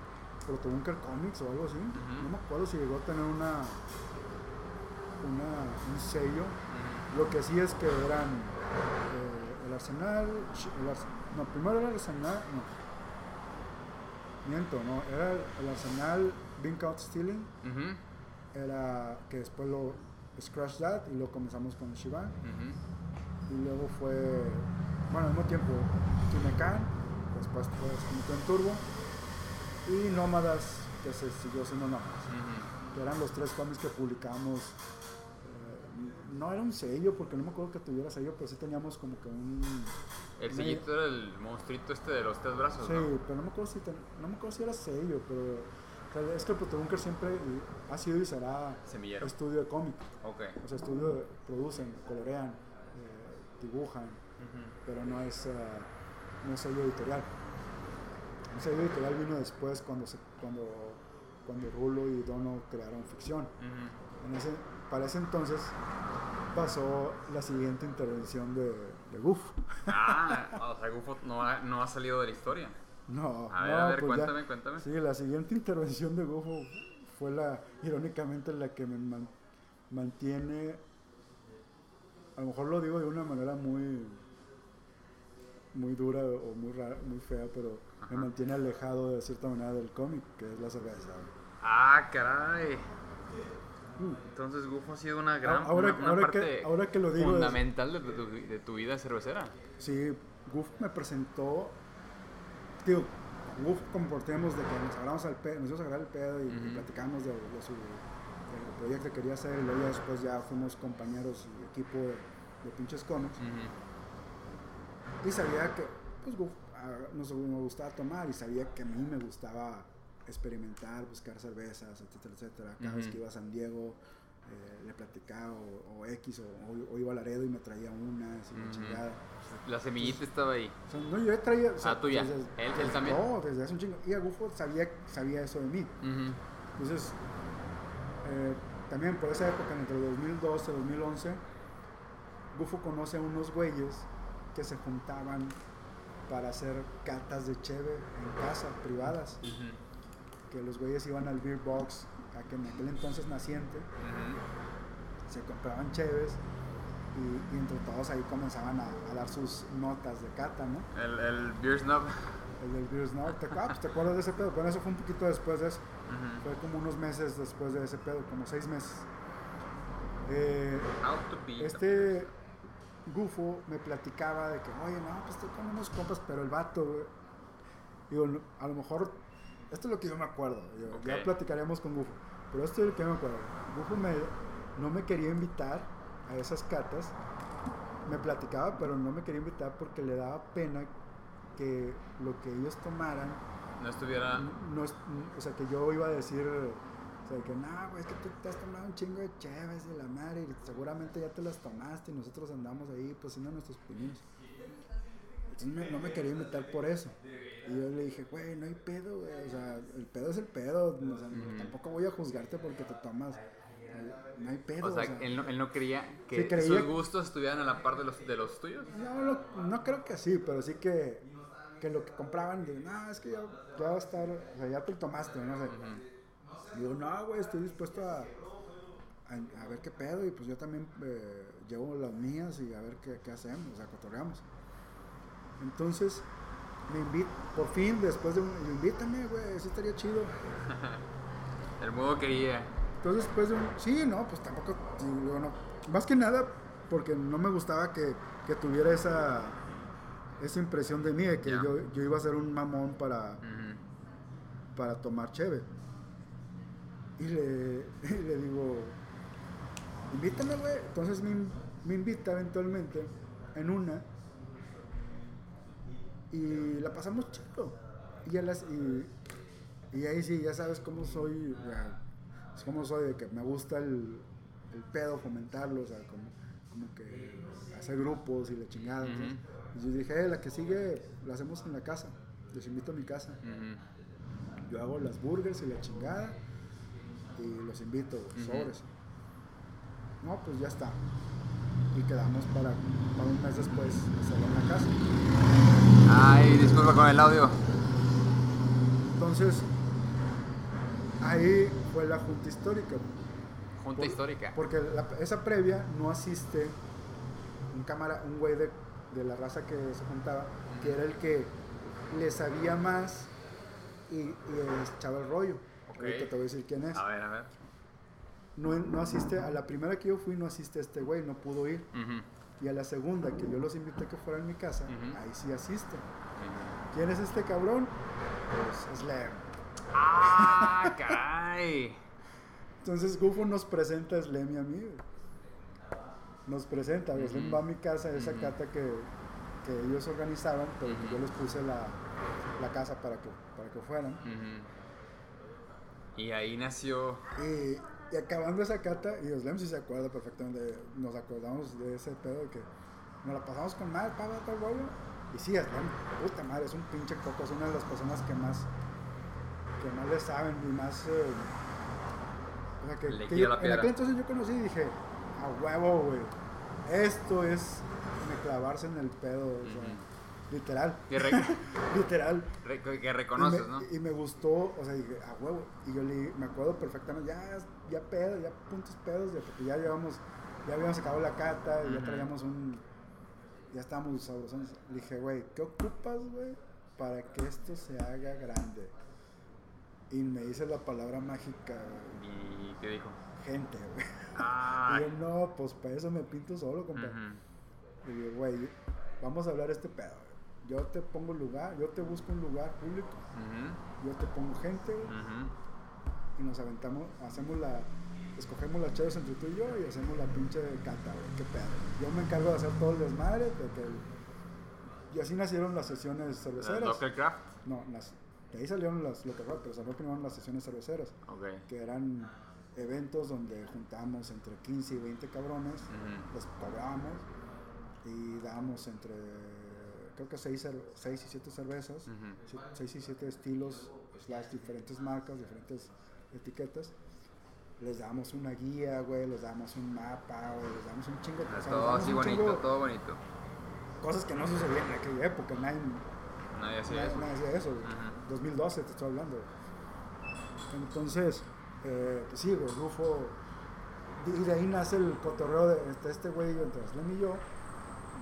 Protobunker Comics o algo así. No me acuerdo si llegó a tener una, una un sello. Lo que sí es que eran eh, el Arsenal. El Ars- no, primero era el Arsenal. No. Miento, no. Era el, Arsenal Being Caught Stealing. Era que después lo Scratch That y luego comenzamos con Shivan. Ujú. Y luego fue, bueno, al mismo tiempo, Kimekan, después fue en Turbo, y Nómadas, que se siguió siendo Nómadas, que eran los tres cómics que publicamos. No era un sello, porque no me acuerdo que tuviera sello, pero sí teníamos como que un... El una- sellito era el monstruito este de los tres brazos, Sí, ¿no? pero no me, acuerdo si ten- no me acuerdo si era sello, pero o sea, es que el Protobunker siempre ha sido y será Semillero. estudio de cómic. Ok. O sea, estudio de- producen, colorean, eh, dibujan, pero no es, eh, no es sello editorial. El sello editorial vino después cuando, se, cuando, cuando Rulo y Dono crearon ficción. En ese, para ese entonces pasó la siguiente intervención de, de Goof. Ah, o sea, Gufo no ha, no ha salido de la historia. No, A ver, no, a ver, pues ya- cuéntame, cuéntame. Sí, la siguiente intervención de Gufo fue la, irónicamente, la que me man- mantiene, a lo mejor lo digo de una manera muy, muy dura o muy rara, muy fea, pero Ajá. me mantiene alejado de cierta manera del cómic, que es la cerveza. Ah, caray. Uh, Entonces Gufo ha sido una gran Ahora- una, una ahora parte que- ahora que lo digo es- fundamental de, tu, de tu vida cervecera. Sí, Goof me presentó, digo, Goof comportemos de que nos agarramos al pedo, nos íbamos a agarrar el pedo y, y Ujú. platicamos de, de su del proyecto que quería hacer y luego ya después ya fuimos compañeros y equipo de, de pinches cómics Ujú. y sabía que pues Goof ah, nos, nos gustaba tomar y sabía que a mí me gustaba experimentar, buscar cervezas, etcétera, etcétera. Cada vez Ujú. que iba a San Diego eh, le platicaba o, o X o, o- o iba a Laredo y me traía unas y la Ujú. chingada. La semillita estaba ahí. O sea, no, yo traía. o sea, Ah, tú ya. desde- Él- él desde- también. No, desde hace un chingo. Y a Gufo sabía, sabía eso de mí. Ujú. Entonces, eh, también por esa época, entre 2012 y 2011, Gufo conoce a unos güeyes que se juntaban para hacer catas de cheve en casa, privadas. Ujú. Que los güeyes iban al beer box, a que en aquel entonces naciente, se compraban cheves y, y entre todos ahí comenzaban a, a dar sus notas de cata, ¿no? El, el Beer Snob. El del Beer Snob, ¿te, ah, pues, ¿te acuerdas de ese pedo? Bueno, eso fue un poquito después de eso. Fue como unos meses después de ese pedo, como seis meses. Eh, este Gufo me platicaba de que, oye, no, pues estoy con unos compas, pero el vato, güey. Digo, a lo mejor, esto es lo que yo me acuerdo. yo- Ok. Ya platicaríamos con Gufo. Pero esto es lo que yo me acuerdo. Gufo me, no me quería invitar a esas catas. Me platicaba, pero no me quería invitar porque le daba pena que lo que ellos tomaran No estuviera. no es- o sea, que yo iba a decir, o sea, que no, güey, es que tú te has tomado un chingo de chéves de la madre y seguramente ya te las tomaste y nosotros andamos ahí pues haciendo nuestros pininos. Entonces me- no me quería invitar por eso. Y yo le dije, güey, no hay pedo, güey, o sea, el pedo es el pedo, o sea, tampoco voy a juzgarte porque te tomas no hay pedo. O sea, o sea, él, no, él no creía que Sí, creía sus gustos estuvieran a la par de los, de los tuyos. No, lo- no creo que así, pero sí que, que lo que compraban, de, no, es que ya, ya va a estar, o sea, ya te lo tomaste, no sé. Digo, no, güey, estoy dispuesto a, a, a ver qué pedo y pues yo también eh, llevo las mías y a ver qué, qué hacemos, o sea, cotorreamos. Entonces, me invita, por fin, después de un, invítame, güey, eso estaría chido. El modo quería. Entonces, después de un. Sí, no, pues tampoco. digo, no. Más que nada, porque no me gustaba que, que tuviera esa. Esa impresión de mí, de que yo, yo iba a ser un mamón para, para tomar cheve. Y le, y le digo, invítame, güey. Entonces me, me invita eventualmente en una. Y la pasamos chido. Y, ya las, y, y ahí sí, ya sabes cómo soy. ya, como soy, de que me gusta el, el pedo, fomentarlo, o sea, como, como que hacer grupos y la chingada. entonces, y yo dije, "Eh, la que sigue la hacemos en la casa. Les invito a mi casa. Yo hago las burgers y la chingada y los invito, Ujú. sobres. No, pues ya está. Y quedamos para, para un mes después hacerlo en la casa. Ay, disculpa con el audio. Entonces, ahí fue la junta histórica. Junta Por- histórica. Porque la- esa previa no asiste un cámara, un güey de, de la raza que se juntaba, que era el que le sabía más y, y echaba el rollo. Ok. Ahorita te voy a decir quién es. A ver, a ver. No, no asiste, a la primera que yo fui no asiste este güey, no pudo ir. Y a la segunda que yo los invité a que fueran a mi casa, ahí sí asiste. ¿Quién es este cabrón? Pues Slam. ¡Ah, caray! Entonces Gufo nos presenta a Slam y a mí. Nos presenta. Slam va a mi casa, esa cata que, que ellos organizaban, pero que yo les puse la, la casa para que, para que fueran. Y ahí nació. Y, y acabando esa cata, y Slam sí se acuerda perfectamente, nos acordamos de ese pedo de que nos la pasamos con madre, para tal rollo. Y sí, Slam, puta madre, es un pinche coco, es una de las personas que más, que más le saben y más. eh, o sea, que, Le que yo- la en aquel entonces yo conocí y dije, a huevo, güey, esto es me clavarse en el pedo, o sea, Ujú. literal, Que, literal. re- que Y reconoces, me, ¿no? y me gustó, o sea, dije, a huevo. Y yo le, me acuerdo perfectamente, ya, ya pedo, ya puntos pedos, ya, porque ya llevamos, ya habíamos acabado la cata, y ya traíamos un, ya estábamos sabrosones. Le dije, güey, ¿qué ocupas, güey, para que esto se haga grande? Y me dice la palabra mágica, ¿Y qué dijo? gente, güey. Ah, Y yo, no, pues para eso me pinto solo, compa. ujú. Y digo, güey, vamos a hablar este pedo, güey. Yo te pongo lugar, yo te busco un lugar público, yo te pongo gente, güey. Y nos aventamos, hacemos la, escogemos las chaves entre tú y yo y hacemos la pinche cata, güey, qué pedo. Yo me encargo de hacer todo el desmadre, de que- y así nacieron las sesiones cerveceras. Local Craft. No, las, de ahí salieron las local Rock, pero salió primero las sesiones cerveceras, Ok. que eran eventos donde juntamos entre 15 y 20 cabrones, Ujú. les cobrábamos y dábamos entre, creo que 6, y 7 cervezas. Ujú. 6 y 7 estilos, slash diferentes marcas, diferentes etiquetas. Les damos una guía, güey, les damos un mapa, güey, les damos un chingo de cosas. Todo así bonito, chingo- todo bonito. Cosas que no sucedían en aquella época, nadie, Nadie hacía nadie, eso. nadie hacía eso, güey. Ujú. 2012 te estoy hablando. Entonces, eh, pues sí, güey, Rufo. Y de ahí nace el cotorreo de entre este güey, entre Slim y yo.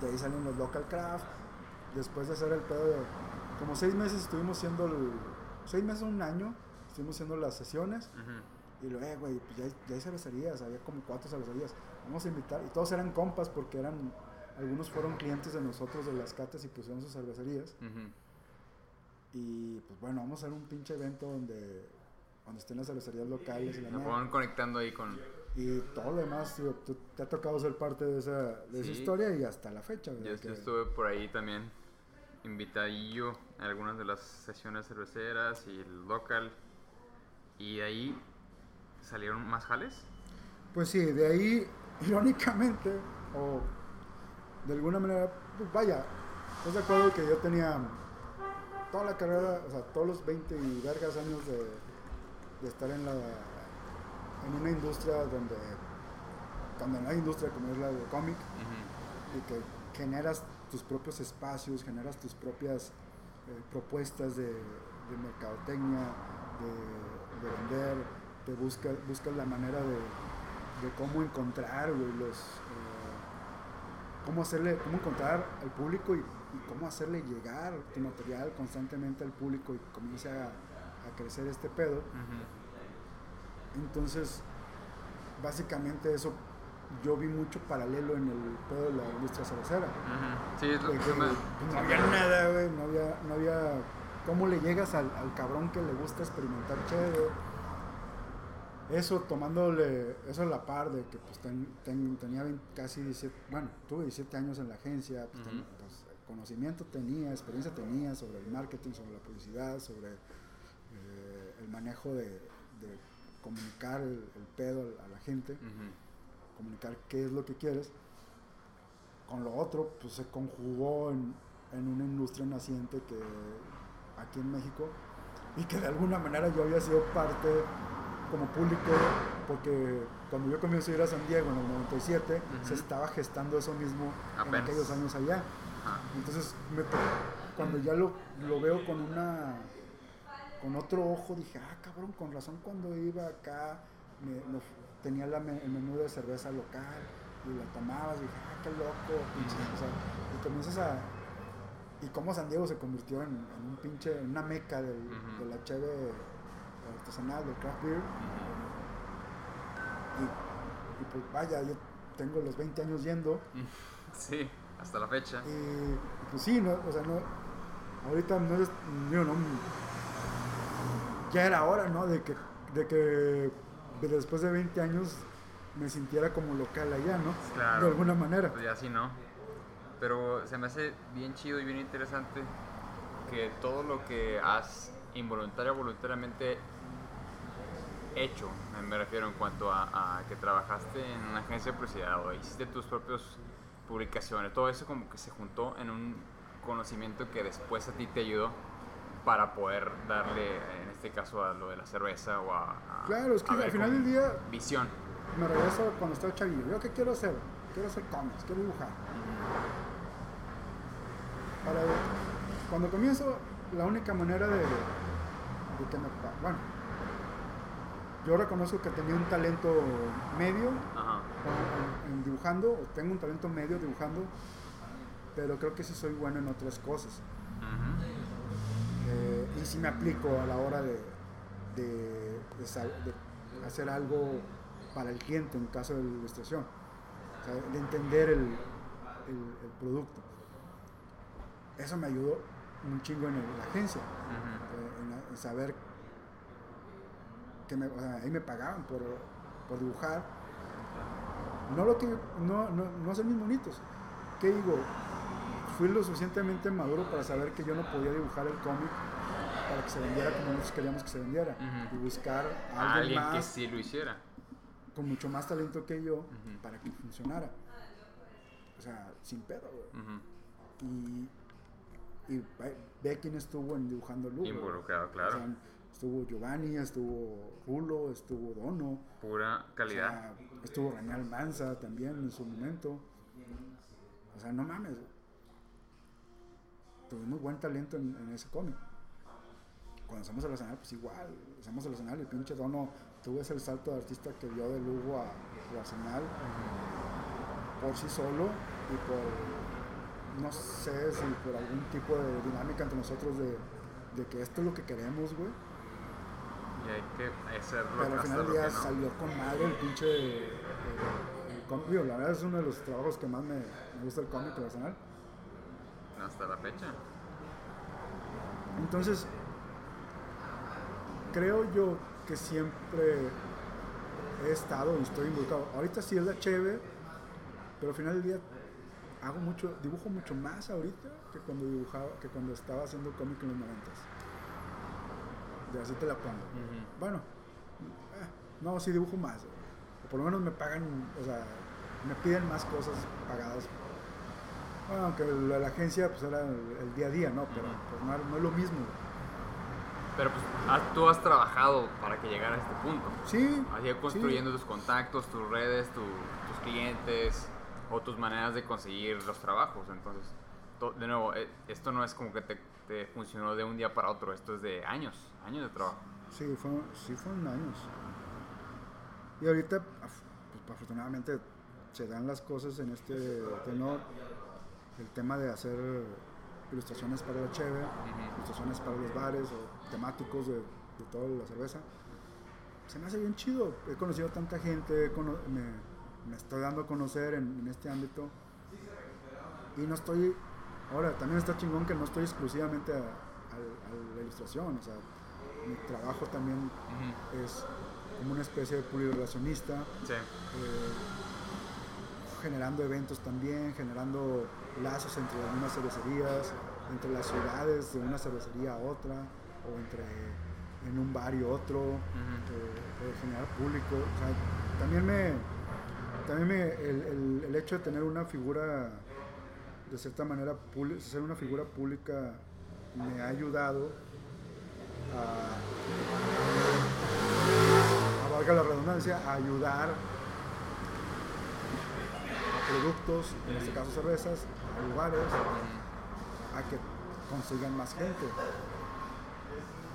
De ahí salen los local craft. Después de hacer el pedo de. Como seis meses estuvimos haciendo el. Seis meses, un año. Estuvimos haciendo las sesiones. Y luego, eh, güey, pues ya, hay- ya hay cervecerías. Había como cuatro cervecerías. Vamos a invitar. Y todos eran compas porque eran. Algunos fueron clientes de nosotros de las catas y pusieron sus cervecerías. Y pues bueno, vamos a hacer un pinche evento donde, donde estén las cervecerías locales y la fueron conectando ahí con. Y todo lo demás, tío, tú- te ha tocado ser parte de esa, de esa historia y hasta la fecha. Yo, que- yo estuve por ahí también invitadillo a algunas de las sesiones cerveceras y el local. Y de ahí salieron más jales. Pues sí, de ahí, irónicamente, o de alguna manera, pues vaya, ¿estás de acuerdo que yo tenía toda la carrera, o sea, todos los 20 y vergas años de, de estar en la, en una industria donde, cuando no hay industria como es la de cómic, y que generas tus propios espacios, generas tus propias eh, propuestas de, de mercadotecnia, de, de vender, te busca, buscas la manera de, de cómo encontrar güey, los eh, cómo hacerle, cómo encontrar al público y, y cómo hacerle llegar tu material constantemente al público y comience a, a crecer este pedo. Entonces, básicamente eso yo vi mucho paralelo en el pedo de la industria cervecera. Sí, es lo De que que, me- no había nada, güey, no había, no había... ¿Cómo le llegas al, al cabrón que le gusta experimentar chévere? Eso tomándole, eso a la par de que pues ten- ten- tenía 20 casi 17, bueno, tuve 17 años en la agencia, pues, ten- pues, conocimiento tenía, experiencia tenía sobre el marketing, sobre la publicidad, sobre eh, el manejo de, de comunicar el, el pedo a la gente Ujú. comunicar qué es lo que quieres. Con lo otro, pues se conjugó en, en una industria naciente que aquí en México y que de alguna manera yo había sido parte como público porque cuando yo comienzo a ir a San Diego en el 97 se Ujú. estaba gestando eso mismo en Apenas. aquellos años allá. Ajá. Entonces, me cuando ya lo, lo veo con una con otro ojo, dije, ah, cabrón, con razón cuando iba acá, me, tenía la el menú de cerveza local y la tomabas, y dije, ah, qué loco, pinche", o sea, y comienzas a... Y cómo San Diego se convirtió en, en un pinche, en una meca del, Ujú. de la cheve artesanal, del craft beer. Y, y pues vaya, yo tengo los 20 años yendo, Sí, hasta la fecha. y, pues sí, no, o sea, no, ahorita no es, no, ya era hora, ¿no? De que, de que de- después de 20 años me sintiera como local allá, ¿no? Claro. De alguna manera. Pues ya sí, ¿no? Pero se me hace bien chido y bien interesante que todo lo que has involuntaria o voluntariamente hecho, me- refiero en cuanto a, a que trabajaste en una agencia de publicidad o hiciste tus propias publicaciones, todo eso como que se juntó en un conocimiento que después a ti te ayudó para poder darle, en este caso, a lo de la cerveza o a... a- Claro, es que al final del día Visión. me regreso cuando estaba chavillo. ¿Yo qué quiero hacer? Quiero hacer cómics, quiero dibujar. Para, cuando comienzo, la única manera de, de que me... Bueno, yo reconozco que tenía un talento medio Ajá. en, en dibujando, o tengo un talento medio dibujando, pero creo que sí soy bueno en otras cosas. Eh, y sí me aplico a la hora de, hacer algo para el cliente en caso de la ilustración, O sea, de entender el, el- el producto. Eso me ayudó un chingo en el- la agencia, eh, en, la- en saber que me, o sea, ahí me pagaban por, por dibujar. No lo que no, no, no hacer mis monitos. ¿Qué digo? Fui lo suficientemente maduro para saber que yo no podía dibujar el cómic para que se vendiera como nosotros queríamos que se vendiera. Y buscar a A alguien, alguien que más sí lo hiciera. con mucho más talento que yo para que funcionara. O sea, sin pedo, güey. Y, y ve, quién estuvo en dibujando Lugo. Involucrado, claro. O sea, estuvo Giovanni, estuvo Rulo, estuvo Dono. Pura calidad. O sea, estuvo René Almanza también en su momento. O sea, no mames. Tuvimos buen talento en, en ese cómic. Cuando hacemos el arsenal, pues igual. Hacemos el arsenal y pinche Dono tuvo ese salto de artista que dio de Lugo a, al arsenal por sí solo y por, no sé si por algún tipo de dinámica entre nosotros de, de que esto es lo que queremos, güey. Y hay que hacerlo Pero al final del día no. salió con madre el pinche. eh, el cómic. La verdad es uno de los trabajos que más me, me gusta el cómic personal. Hasta la fecha. Entonces, creo yo que siempre he estado y estoy involucrado. Ahorita sí es la chévere, pero al final del día hago mucho, dibujo mucho más ahorita que cuando dibujaba, que cuando estaba haciendo cómic en los noventas. Y así te la pongo. Bueno, eh, no, sí dibujo más. O por lo menos me pagan, o sea, me piden más cosas pagadas. Bueno, aunque la, la agencia pues era el, el día a día, ¿no? Pero pues, no, no es lo mismo. Pero pues has- tú has trabajado para que llegara a este punto. Sí. Has ido sí. construyendo tus contactos, tus redes, tu- tus clientes o tus maneras de conseguir los trabajos. Entonces, to- de nuevo, eh, esto no es como que te, te funcionó de un día para otro, esto es de años, años de trabajo. Sí, fue, sí fueron años. Y ahorita, pues, afortunadamente, se dan las cosas en este tenor. El tema de hacer ilustraciones para la cheve, ilustraciones para los bares o temáticos de, de toda la cerveza. Se me hace bien chido. He conocido a tanta gente, he cono- me, me estoy dando a conocer en, en este ámbito. Y no estoy, ahora también está chingón que no estoy exclusivamente a, a- a la ilustración. O sea, mi trabajo también es como una especie de pluriracionista, Sí. eh, generando eventos también, generando lazos entre algunas cervecerías, entre las ciudades de una cervecería a otra, o entre en un bar y otro, eh, eh, generar público. O sea, también me, también el, el- el hecho de tener una figura, de cierta manera, ser una figura pública, me ha ayudado a, a valga la redundancia, a ayudar a productos, en este caso cervezas, a lugares, a que consigan más gente.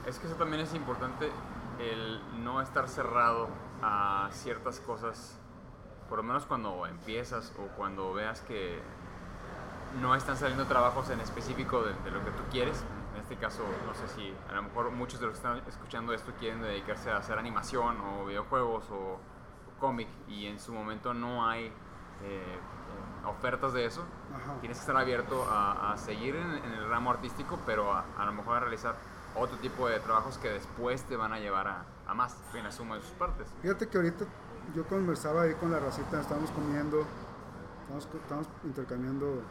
Es que eso también es importante, el no estar cerrado a ciertas cosas, por lo menos cuando empiezas o cuando veas que no están saliendo trabajos en específico de, de lo que tú quieres. En este caso, no sé si a lo mejor muchos de los que están escuchando esto quieren dedicarse a hacer animación o videojuegos o, o cómic y en su momento no hay eh, eh, ofertas de eso. Ajá. Tienes que estar abierto a, a seguir en, en el ramo artístico, pero a, a lo mejor a realizar otro tipo de trabajos que después te van a llevar a, a más, en la suma de sus partes. Fíjate que ahorita yo conversaba ahí con la racita, estábamos comiendo, estábamos, estábamos intercambiando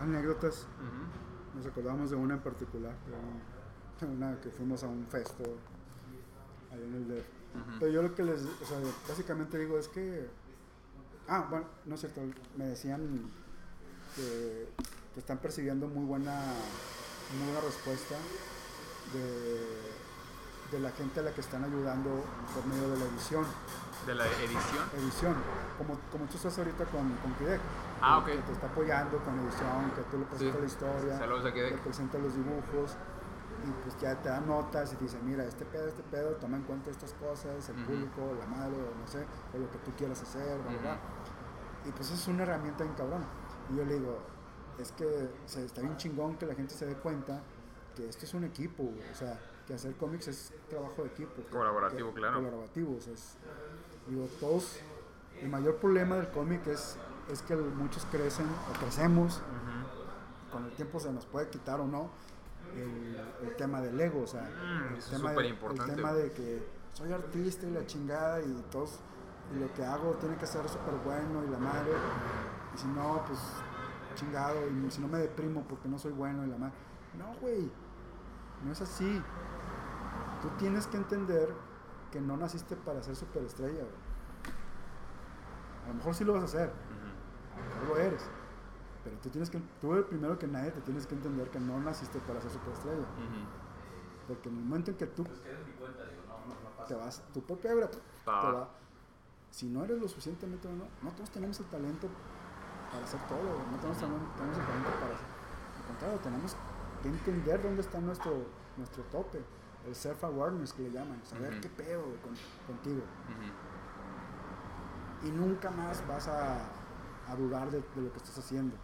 anécdotas. Nos acordamos de una en particular, de un- una que fuimos a un festo ahí en el DF. Pero yo lo que les, o sea, básicamente digo es que, ah, bueno, no es cierto, me decían que, que están percibiendo muy buena, muy buena respuesta de, de la gente a la que están ayudando por medio de la edición. De la edición. Edición, como, como tú estás ahorita con, con Kidek. Ah, ok. Que te está apoyando con edición, que tú le presentas Sí. la historia, Saludos a Kidek. le presentas los dibujos y pues ya te da notas y te dice, mira, este pedo, este pedo, toma en cuenta estas cosas, el Ujú. público, la madre, o no sé, o lo que tú quieras hacer, bla, bla. Ujú. Y pues es una herramienta bien cabrón. Y yo le digo, es que o sea, está bien chingón que la gente se dé cuenta que esto es un equipo, o sea, que hacer cómics es trabajo de equipo. Colaborativo, que- claro. Colaborativo, o sea, es- digo, todos, el mayor problema del cómic es, es que muchos crecen o crecemos, con el tiempo se nos puede quitar o no, el, el tema del ego, o sea, Mm, el, tema de, el tema de que soy artista y la chingada y todos, y lo que hago tiene que ser súper bueno y la madre, y si no, pues chingado, y si no me deprimo porque no soy bueno y la madre. No, güey, no es así. Tú tienes que entender que no naciste para ser superestrella, güey. A lo mejor sí lo vas a hacer, Ujú. no lo eres. Pero tú tienes que, tú el primero que nadie te tienes que entender que no naciste para ser superestrella. Porque en el momento en que tú te vas, tu propia obra te Ah. va. Si no eres lo suficientemente bueno, no todos tenemos el talento para hacer todo, güey. no todos tenemos, tenemos el talento para hacer. Al contrario, tenemos que entender dónde está nuestro, nuestro tope, el self-awareness que le llaman, saber qué pedo con- contigo. Y nunca más vas a, a dudar de, de lo que estás haciendo.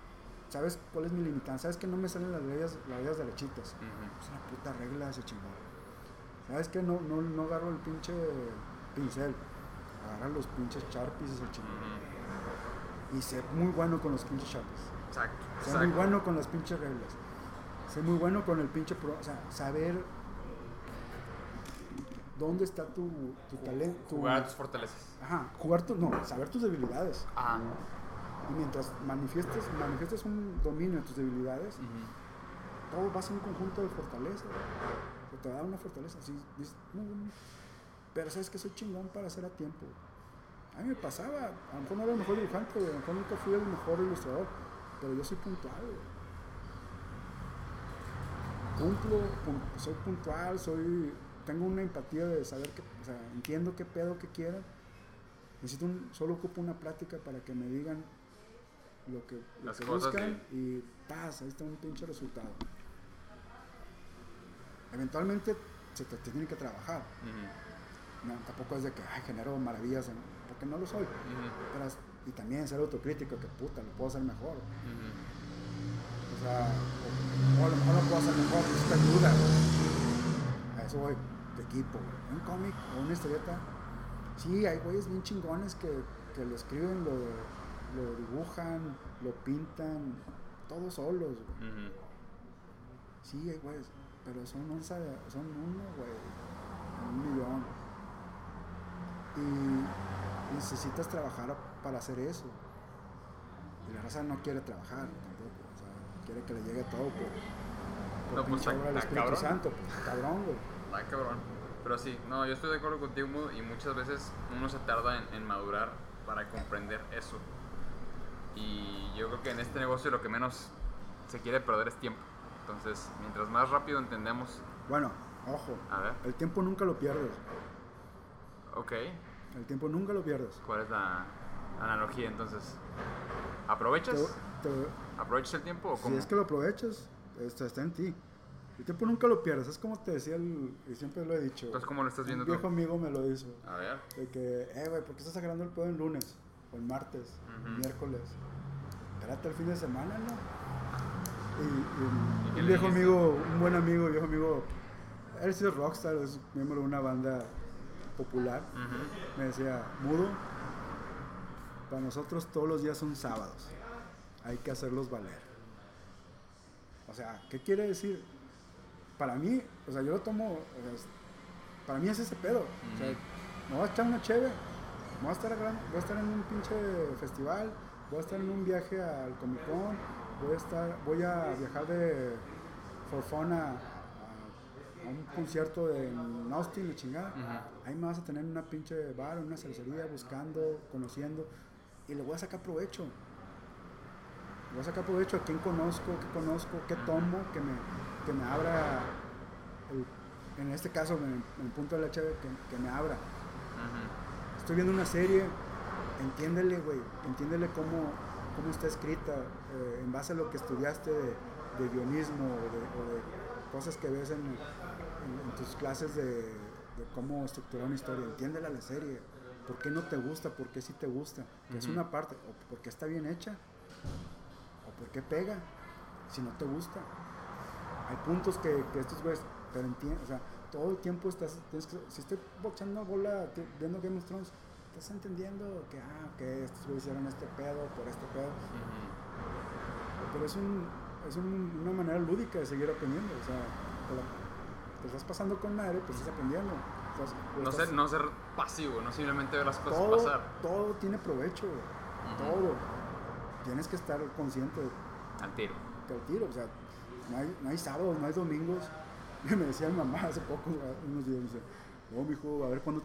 ¿Sabes cuál es mi limitante? ¿Sabes que no me salen las reglas, las reglas derechitas? Ujú. Es una puta regla ese chingón. ¿Sabes que no, no, no agarro el pinche pincel? Agarran los pinches sharpies ese chingón. Ujú. Y sé muy bueno con los pinches sharpies. Exacto. Sé exacto. muy bueno con las pinches reglas. Sé muy bueno con el pinche pro. O sea, saber dónde está tu, tu talento. Jugar a tus fortalezas. Ajá, jugar tu. No, saber tus debilidades. Ah. Y mientras manifiestes, manifiestes un dominio de tus debilidades, todo va a ser un conjunto de fortalezas. Te da una fortaleza. Así, dices, "No, no, no". pero sabes que soy chingón para hacer a tiempo. A mí me pasaba, a lo mejor no era el mejor dibujante, a lo mejor nunca fui el mejor ilustrador, pero yo soy puntual. güey. cumplo, soy puntual, soy, tengo una empatía de saber que, o sea, entiendo qué pedo que quieren. Necesito un, solo ocupo una plática para que me digan lo que, lo Las que cosas buscan y paz, ahí está un pinche resultado. Eventualmente se te, te tiene que trabajar. No, tampoco es de que ay, genero maravillas, en- porque no lo soy. Pero es- y también ser autocrítico, que puta, lo puedo hacer mejor. O sea, o, o a lo mejor lo puedo hacer mejor, pues te ayuda. A eso voy, de equipo, güey. Un cómic o una historieta. Sí, hay güeyes bien chingones que, que lo escriben, lo, lo dibujan, lo pintan, todos solos, güey. Sí, hay güeyes, pero son, onza, son uno, güey, un millón. Y necesitas trabajar para hacer eso. Y la raza no quiere trabajar tampoco, o sea, quiere que le llegue todo por, por No, pues, Espíritu cabrón. Santo, pues, cabrón, güey. Ay, cabrón. Pero sí, no, yo estoy de acuerdo contigo y muchas veces uno se tarda en, en madurar para comprender eso. Y yo creo que en este negocio lo que menos se quiere perder es tiempo. Entonces, mientras más rápido entendemos, Bueno, ojo, a ver, el tiempo nunca lo pierdes, ok, el tiempo nunca lo pierdes. ¿cuál es la analogía entonces? ¿Aprovechas? Te- te- ¿Aprovechas el tiempo o si cómo? es que lo aprovechas, está en ti. El tiempo nunca lo pierdes, es como te decía, el, y siempre lo he dicho. Entonces, ¿cómo lo estás viendo Un tú? viejo amigo me lo hizo. A ver. De que, eh, güey, ¿por qué estás agarrando el pedo el lunes? O el martes, el Ujú. miércoles. Espérate el fin de semana, ¿no? Y, y ¿Y qué un viejo dijiste? amigo, un buen amigo, viejo amigo, él es rockstar, es miembro de una banda popular. Me decía, mudo, para nosotros todos los días son sábados. Hay que hacerlos valer. O sea, ¿qué quiere decir? Para mí, o sea, yo lo tomo, o sea, es- para mí es ese pedo. O sea, me voy a echar una cheve, voy a estar, voy a estar en un pinche festival, voy a estar en un viaje al Comic Con, voy a estar, voy a viajar de for fun a, un concierto de en Austin, la chingada. Ahí me vas a tener en una pinche bar, en una cervecería, buscando, conociendo, y le voy a sacar provecho. Le voy a sacar provecho a quién conozco, qué conozco, qué tomo, que me, que me abra, el- en este caso, en, el punto de la chave, que, que me abra. Estoy viendo una serie, entiéndele, güey, entiéndele cómo, cómo está escrita, eh, en base a lo que estudiaste de, de guionismo o de, o de cosas que ves en, en- en tus clases de, de cómo estructurar una historia. Entiéndele a la serie, por qué no te gusta, por qué sí te gusta, que es una parte, o por qué está bien hecha, o por qué pega, si no te gusta. Hay puntos que, que estos güeyes, pero entienden, o sea, todo el tiempo estás, tienes que, si estoy bochando bola viendo Game of Thrones, estás entendiendo que, ah, estos güeyes hicieron este pedo por este pedo, pero es, un, es un- una manera lúdica de seguir aprendiendo, o sea, te, la- te estás pasando con madre, pues estás aprendiendo. Estás- No estás- ser, no ser pasivo, no simplemente ver las cosas todo, pasar. todo tiene provecho, todo. Tienes que estar consciente Al tiro. que al tiro, o sea, no hay, no hay sábados, no hay domingos. me decía mi mamá hace poco, unos días, me dice, no, mijo, a ver cuando,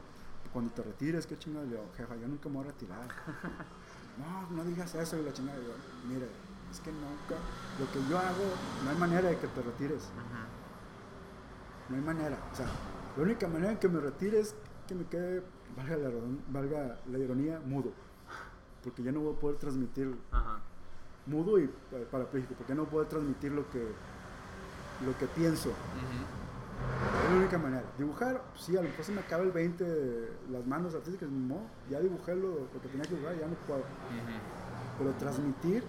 cuando te retires, qué chingada. Le digo, jefa, yo nunca me voy a retirar. no, no digas eso, y la chingada. Le digo, mire, es que nunca, lo que yo hago, no hay manera de que te retires. No hay manera. O sea, la única manera en que me retire es que me quede, valga la, valga la ironía, mudo. Porque ya no voy a poder transmitir Ajá. mudo y pa- parapléjico, porque no puedo transmitir lo que, lo que pienso. Es la única manera. Dibujar, sí, a lo mejor se me acaba el 20 de las manos artísticas, no, ya dibujé lo, lo que tenía que dibujar, ya no puedo. Pero transmitir,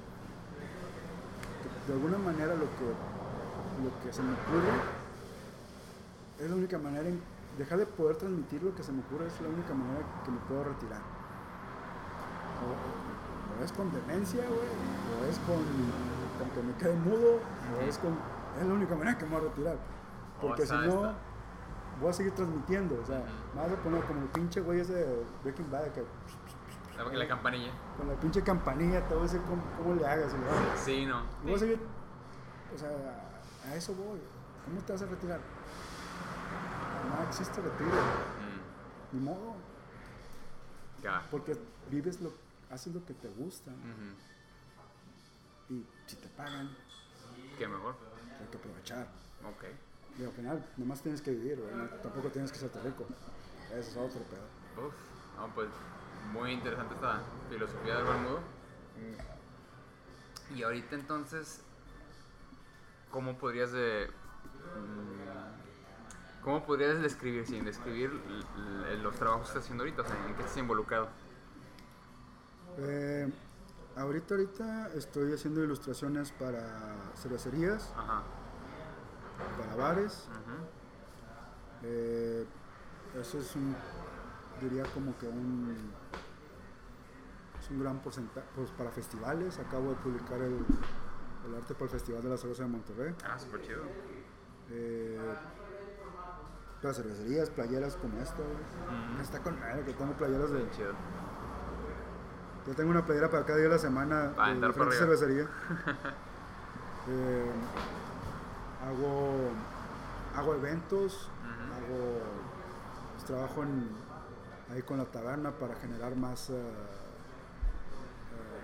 de alguna manera lo que, lo que se me ocurre, es la única manera en dejar de poder transmitir lo que se me ocurre, es la única manera que me puedo retirar. O, o es con demencia, güey, o es con, con que me quede mudo, o es con... Es la única manera que me voy a retirar. Porque si no, voy a seguir transmitiendo. O sea, Ujú. me vas a poner como el pinche güey ese de Breaking Bad que La, la campanilla. con la pinche campanilla te voy a decir cómo, cómo le hagas. Sí, no. Y voy a seguir, o sea, a eso voy. ¿Cómo te vas a retirar? No existe retiro, Mm. ni modo. Ya. Porque vives lo, haces lo que te gusta. Y si te pagan, Qué mejor. Hay que aprovechar. Ok. Y al final, nomás tienes que vivir, no- tampoco tienes que ser rico. Eso es otro pedo. Uf, no, pues muy interesante esta filosofía del buen mudo. Y ahorita entonces, ¿cómo podrías de... mm, ¿Cómo podrías describir, sin describir los trabajos que estás haciendo ahorita? O sea, ¿en qué estás involucrado? Eh, ahorita, ahorita estoy haciendo ilustraciones para cervecerías, Ajá. para bares. Eh, eso es un, diría como que un, es un gran porcentaje, pues para festivales, acabo de publicar el, el arte para el Festival de la Cerveza de Monterrey. Ah, súper chido. Eh, para cervecerías, playeras como esta. Ujú, Está con madre que tengo playeras de... Chido. Yo tengo una playera para cada día de la semana Para de diferentes cervecerías. Eh, hago, hago eventos, hago pues, trabajo en- ahí con la taberna para generar más eh, eh,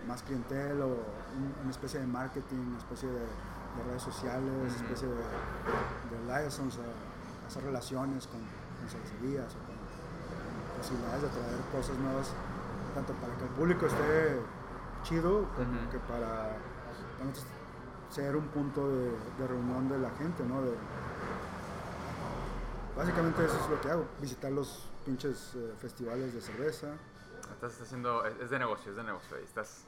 más clientela o un- una especie de marketing, una especie de, de redes sociales, una especie de, de liaisons, a- hacer relaciones con, con cervecerías o con posibilidades de traer cosas nuevas, tanto para que el público esté chido como que para, nosotros ser un punto de, de reunión de la gente, ¿no? De- básicamente eso es lo que hago, visitar los pinches eh, festivales de cerveza. Estás haciendo... Es es de negocio, es de negocio. Ahí estás...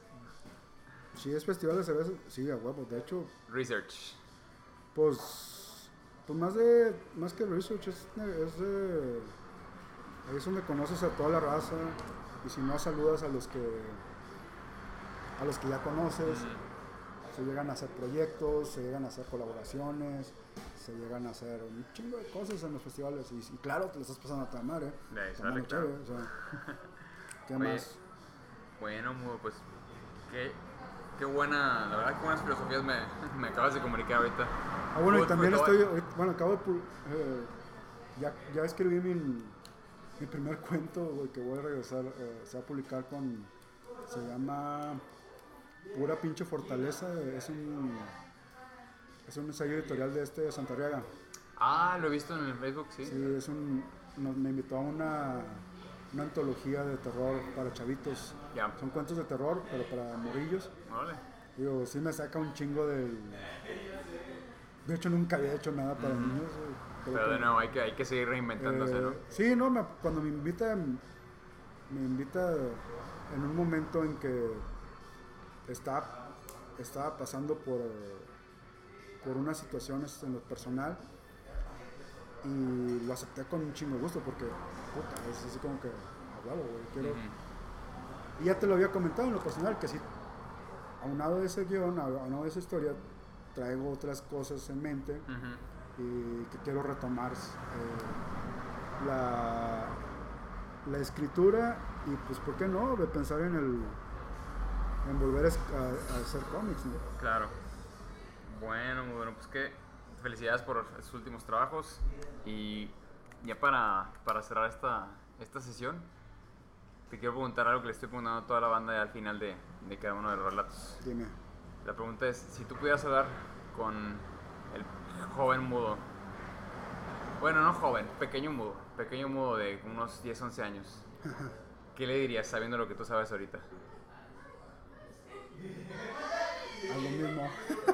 Si es festival de cerveza, sí, a huevo. De hecho, Research. pues, pues más de, más que research, es, es de, ahí es donde conoces a toda la raza y si no saludas a los que, a los que ya conoces, se llegan a hacer proyectos, se llegan a hacer colaboraciones, se llegan a hacer un chingo de cosas en los festivales y, y claro, te lo estás pasando a toda madre, claro. chévere, o sea, ¿qué Oye, más? Bueno, pues qué, qué buena, la verdad que buenas filosofías me, me acabas de comunicar ahorita. Ah, bueno, y Food también for estoy, bueno, acabo de, eh, ya, ya escribí mi, mi primer cuento, güey, que voy a regresar, eh, se va a publicar con, se llama Pura Pinche Fortaleza, es un, es un ensayo editorial de este de Santarriaga. Ah, lo he visto en el Facebook, sí. Sí, es un, nos- me invitó a una, una antología de terror para chavitos. Ya. Son cuentos de terror, pero para morillos. Órale. Digo, sí me saca un chingo del... De hecho, nunca había hecho nada para niños. güey. Pero de nuevo, hay que, hay que seguir reinventándose, eh, ¿no? Sí, no, me- cuando me invita, me invita en un momento en que está, estaba pasando por, por unas situaciones en lo personal y lo acepté con un chingo de gusto porque, puta, es así como que, a huevo, güey, quiero... Y ya te lo había comentado en lo personal, que sí, aunado de ese guion, aunado de esa historia, traigo otras cosas en mente Ujú. Y que quiero retomar eh, la, la escritura y pues por qué no de pensar en el en volver a, hacer cómics ¿no? Claro. Bueno, bueno, pues que felicidades por sus últimos trabajos y ya para, para cerrar esta, esta sesión, te quiero preguntar algo que le estoy preguntando a toda la banda al final de, de cada uno de los relatos. dime La pregunta es, si tú pudieras hablar con el joven mudo, bueno, no joven, pequeño mudo, pequeño mudo de unos 10, 11 años, ¿qué le dirías sabiendo lo que tú sabes ahorita? a lo mismo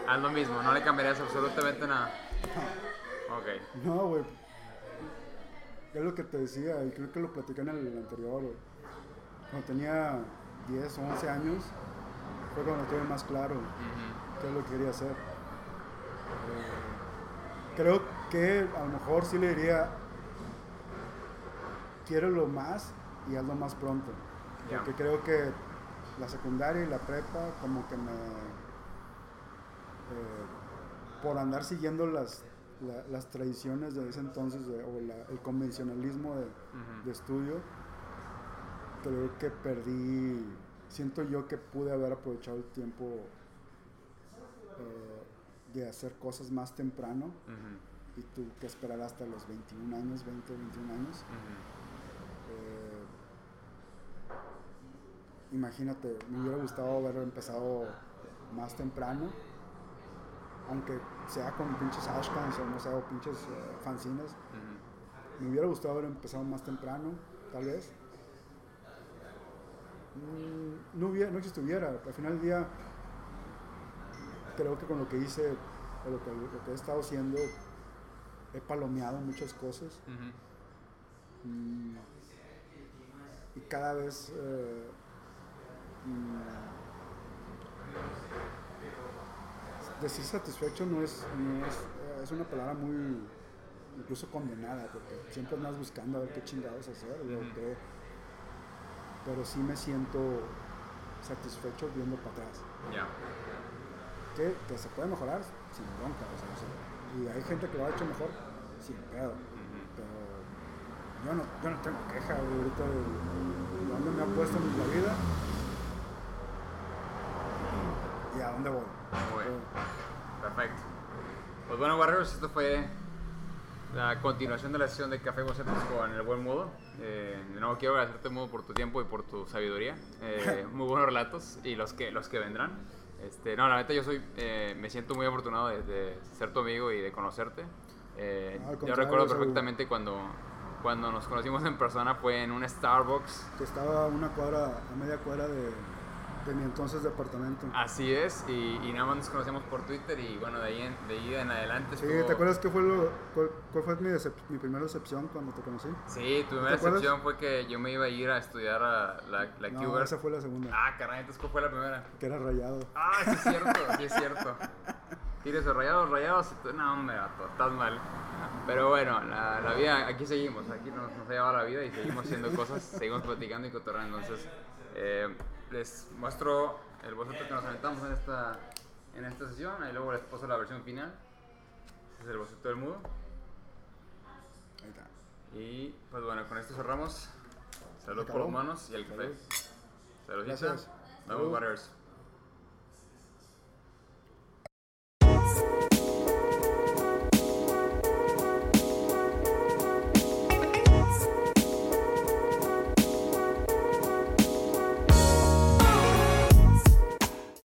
Haz lo mismo, no le cambiarías absolutamente nada. Ok. no güey es lo que te decía y creo que lo platicé en el anterior güey. cuando tenía 10 o 11 años fue cuando tuve más claro qué es lo que quería hacer. Eh, creo que a lo mejor sí le diría, quiero lo más y hazlo más pronto. Porque creo que la secundaria y la prepa como que me... eh, por andar siguiendo las, la- las tradiciones de ese entonces de- o la- el convencionalismo de, de estudio, creo que perdí, siento yo que pude haber aprovechado el tiempo eh, de hacer cosas más temprano y tuve que esperar hasta los 21 años, 20, 21 años. Eh, imagínate, me hubiera gustado haber empezado más temprano aunque sea con pinches ashcans o no o pinches eh, fanzines. Me hubiera gustado haber empezado más temprano, tal vez. Mm, No, hubiera, no estuviera, al final del día creo que con lo que hice, lo que, lo que he estado haciendo, he palomeado muchas cosas. Mm, y cada vez eh, mm, decir satisfecho no es, no es, eh, es una palabra muy incluso condenada porque siempre andas buscando a ver qué chingados hacer qué- pero sí me siento satisfecho viendo para atrás Ya. Que, que se puede mejorar sin bronca o sea, o sea, y hay gente que lo ha hecho mejor sin pedo pero yo no, yo no tengo queja ahorita de, de dónde me ha puesto en la vida y a dónde voy. Muy bien. Perfecto. Pues bueno, Warriors, esto fue la continuación de la sesión de Café Bocetos con el buen modo. Eh, de nuevo quiero agradecerte Modo por tu tiempo y por tu sabiduría. Eh, muy buenos relatos y los que, los que vendrán. Este, no, la neta yo soy, eh, me siento muy afortunado de, de ser tu amigo y de conocerte. Eh, yo recuerdo perfectamente cuando, cuando nos conocimos en persona fue en un Starbucks que estaba a una cuadra, a media cuadra de, de mi entonces departamento. Así es, y, y nada más nos conocemos por Twitter y bueno, de ahí en, de ahí en adelante sí, estuvo- ¿te acuerdas qué fue lo, cuál, cuál fue mi, mi primera decepción cuando te conocí? Sí, tu primera decepción fue que yo me iba a ir a estudiar a la, la no, Cougar. esa fue la segunda, Ah, caray, entonces ¿cuál fue la primera? que era rayado. Ah, sí es cierto, sí es cierto. Tienes esos rayados, rayados, no, hombre, vato, estás mal. Pero bueno, la, la vida, aquí seguimos, aquí nos, nos ha llevado la vida y seguimos haciendo cosas, seguimos platicando y cotorreando. Entonces, eh, les muestro el boceto que nos aventamos en esta, en esta sesión, ahí luego les paso la versión final. Este es el boceto del mudo. Ahí está. Y pues bueno, con esto cerramos. Salud por los manos y el café. Salud. Saludcita. Gracias. Vamos, Salud. Warriors.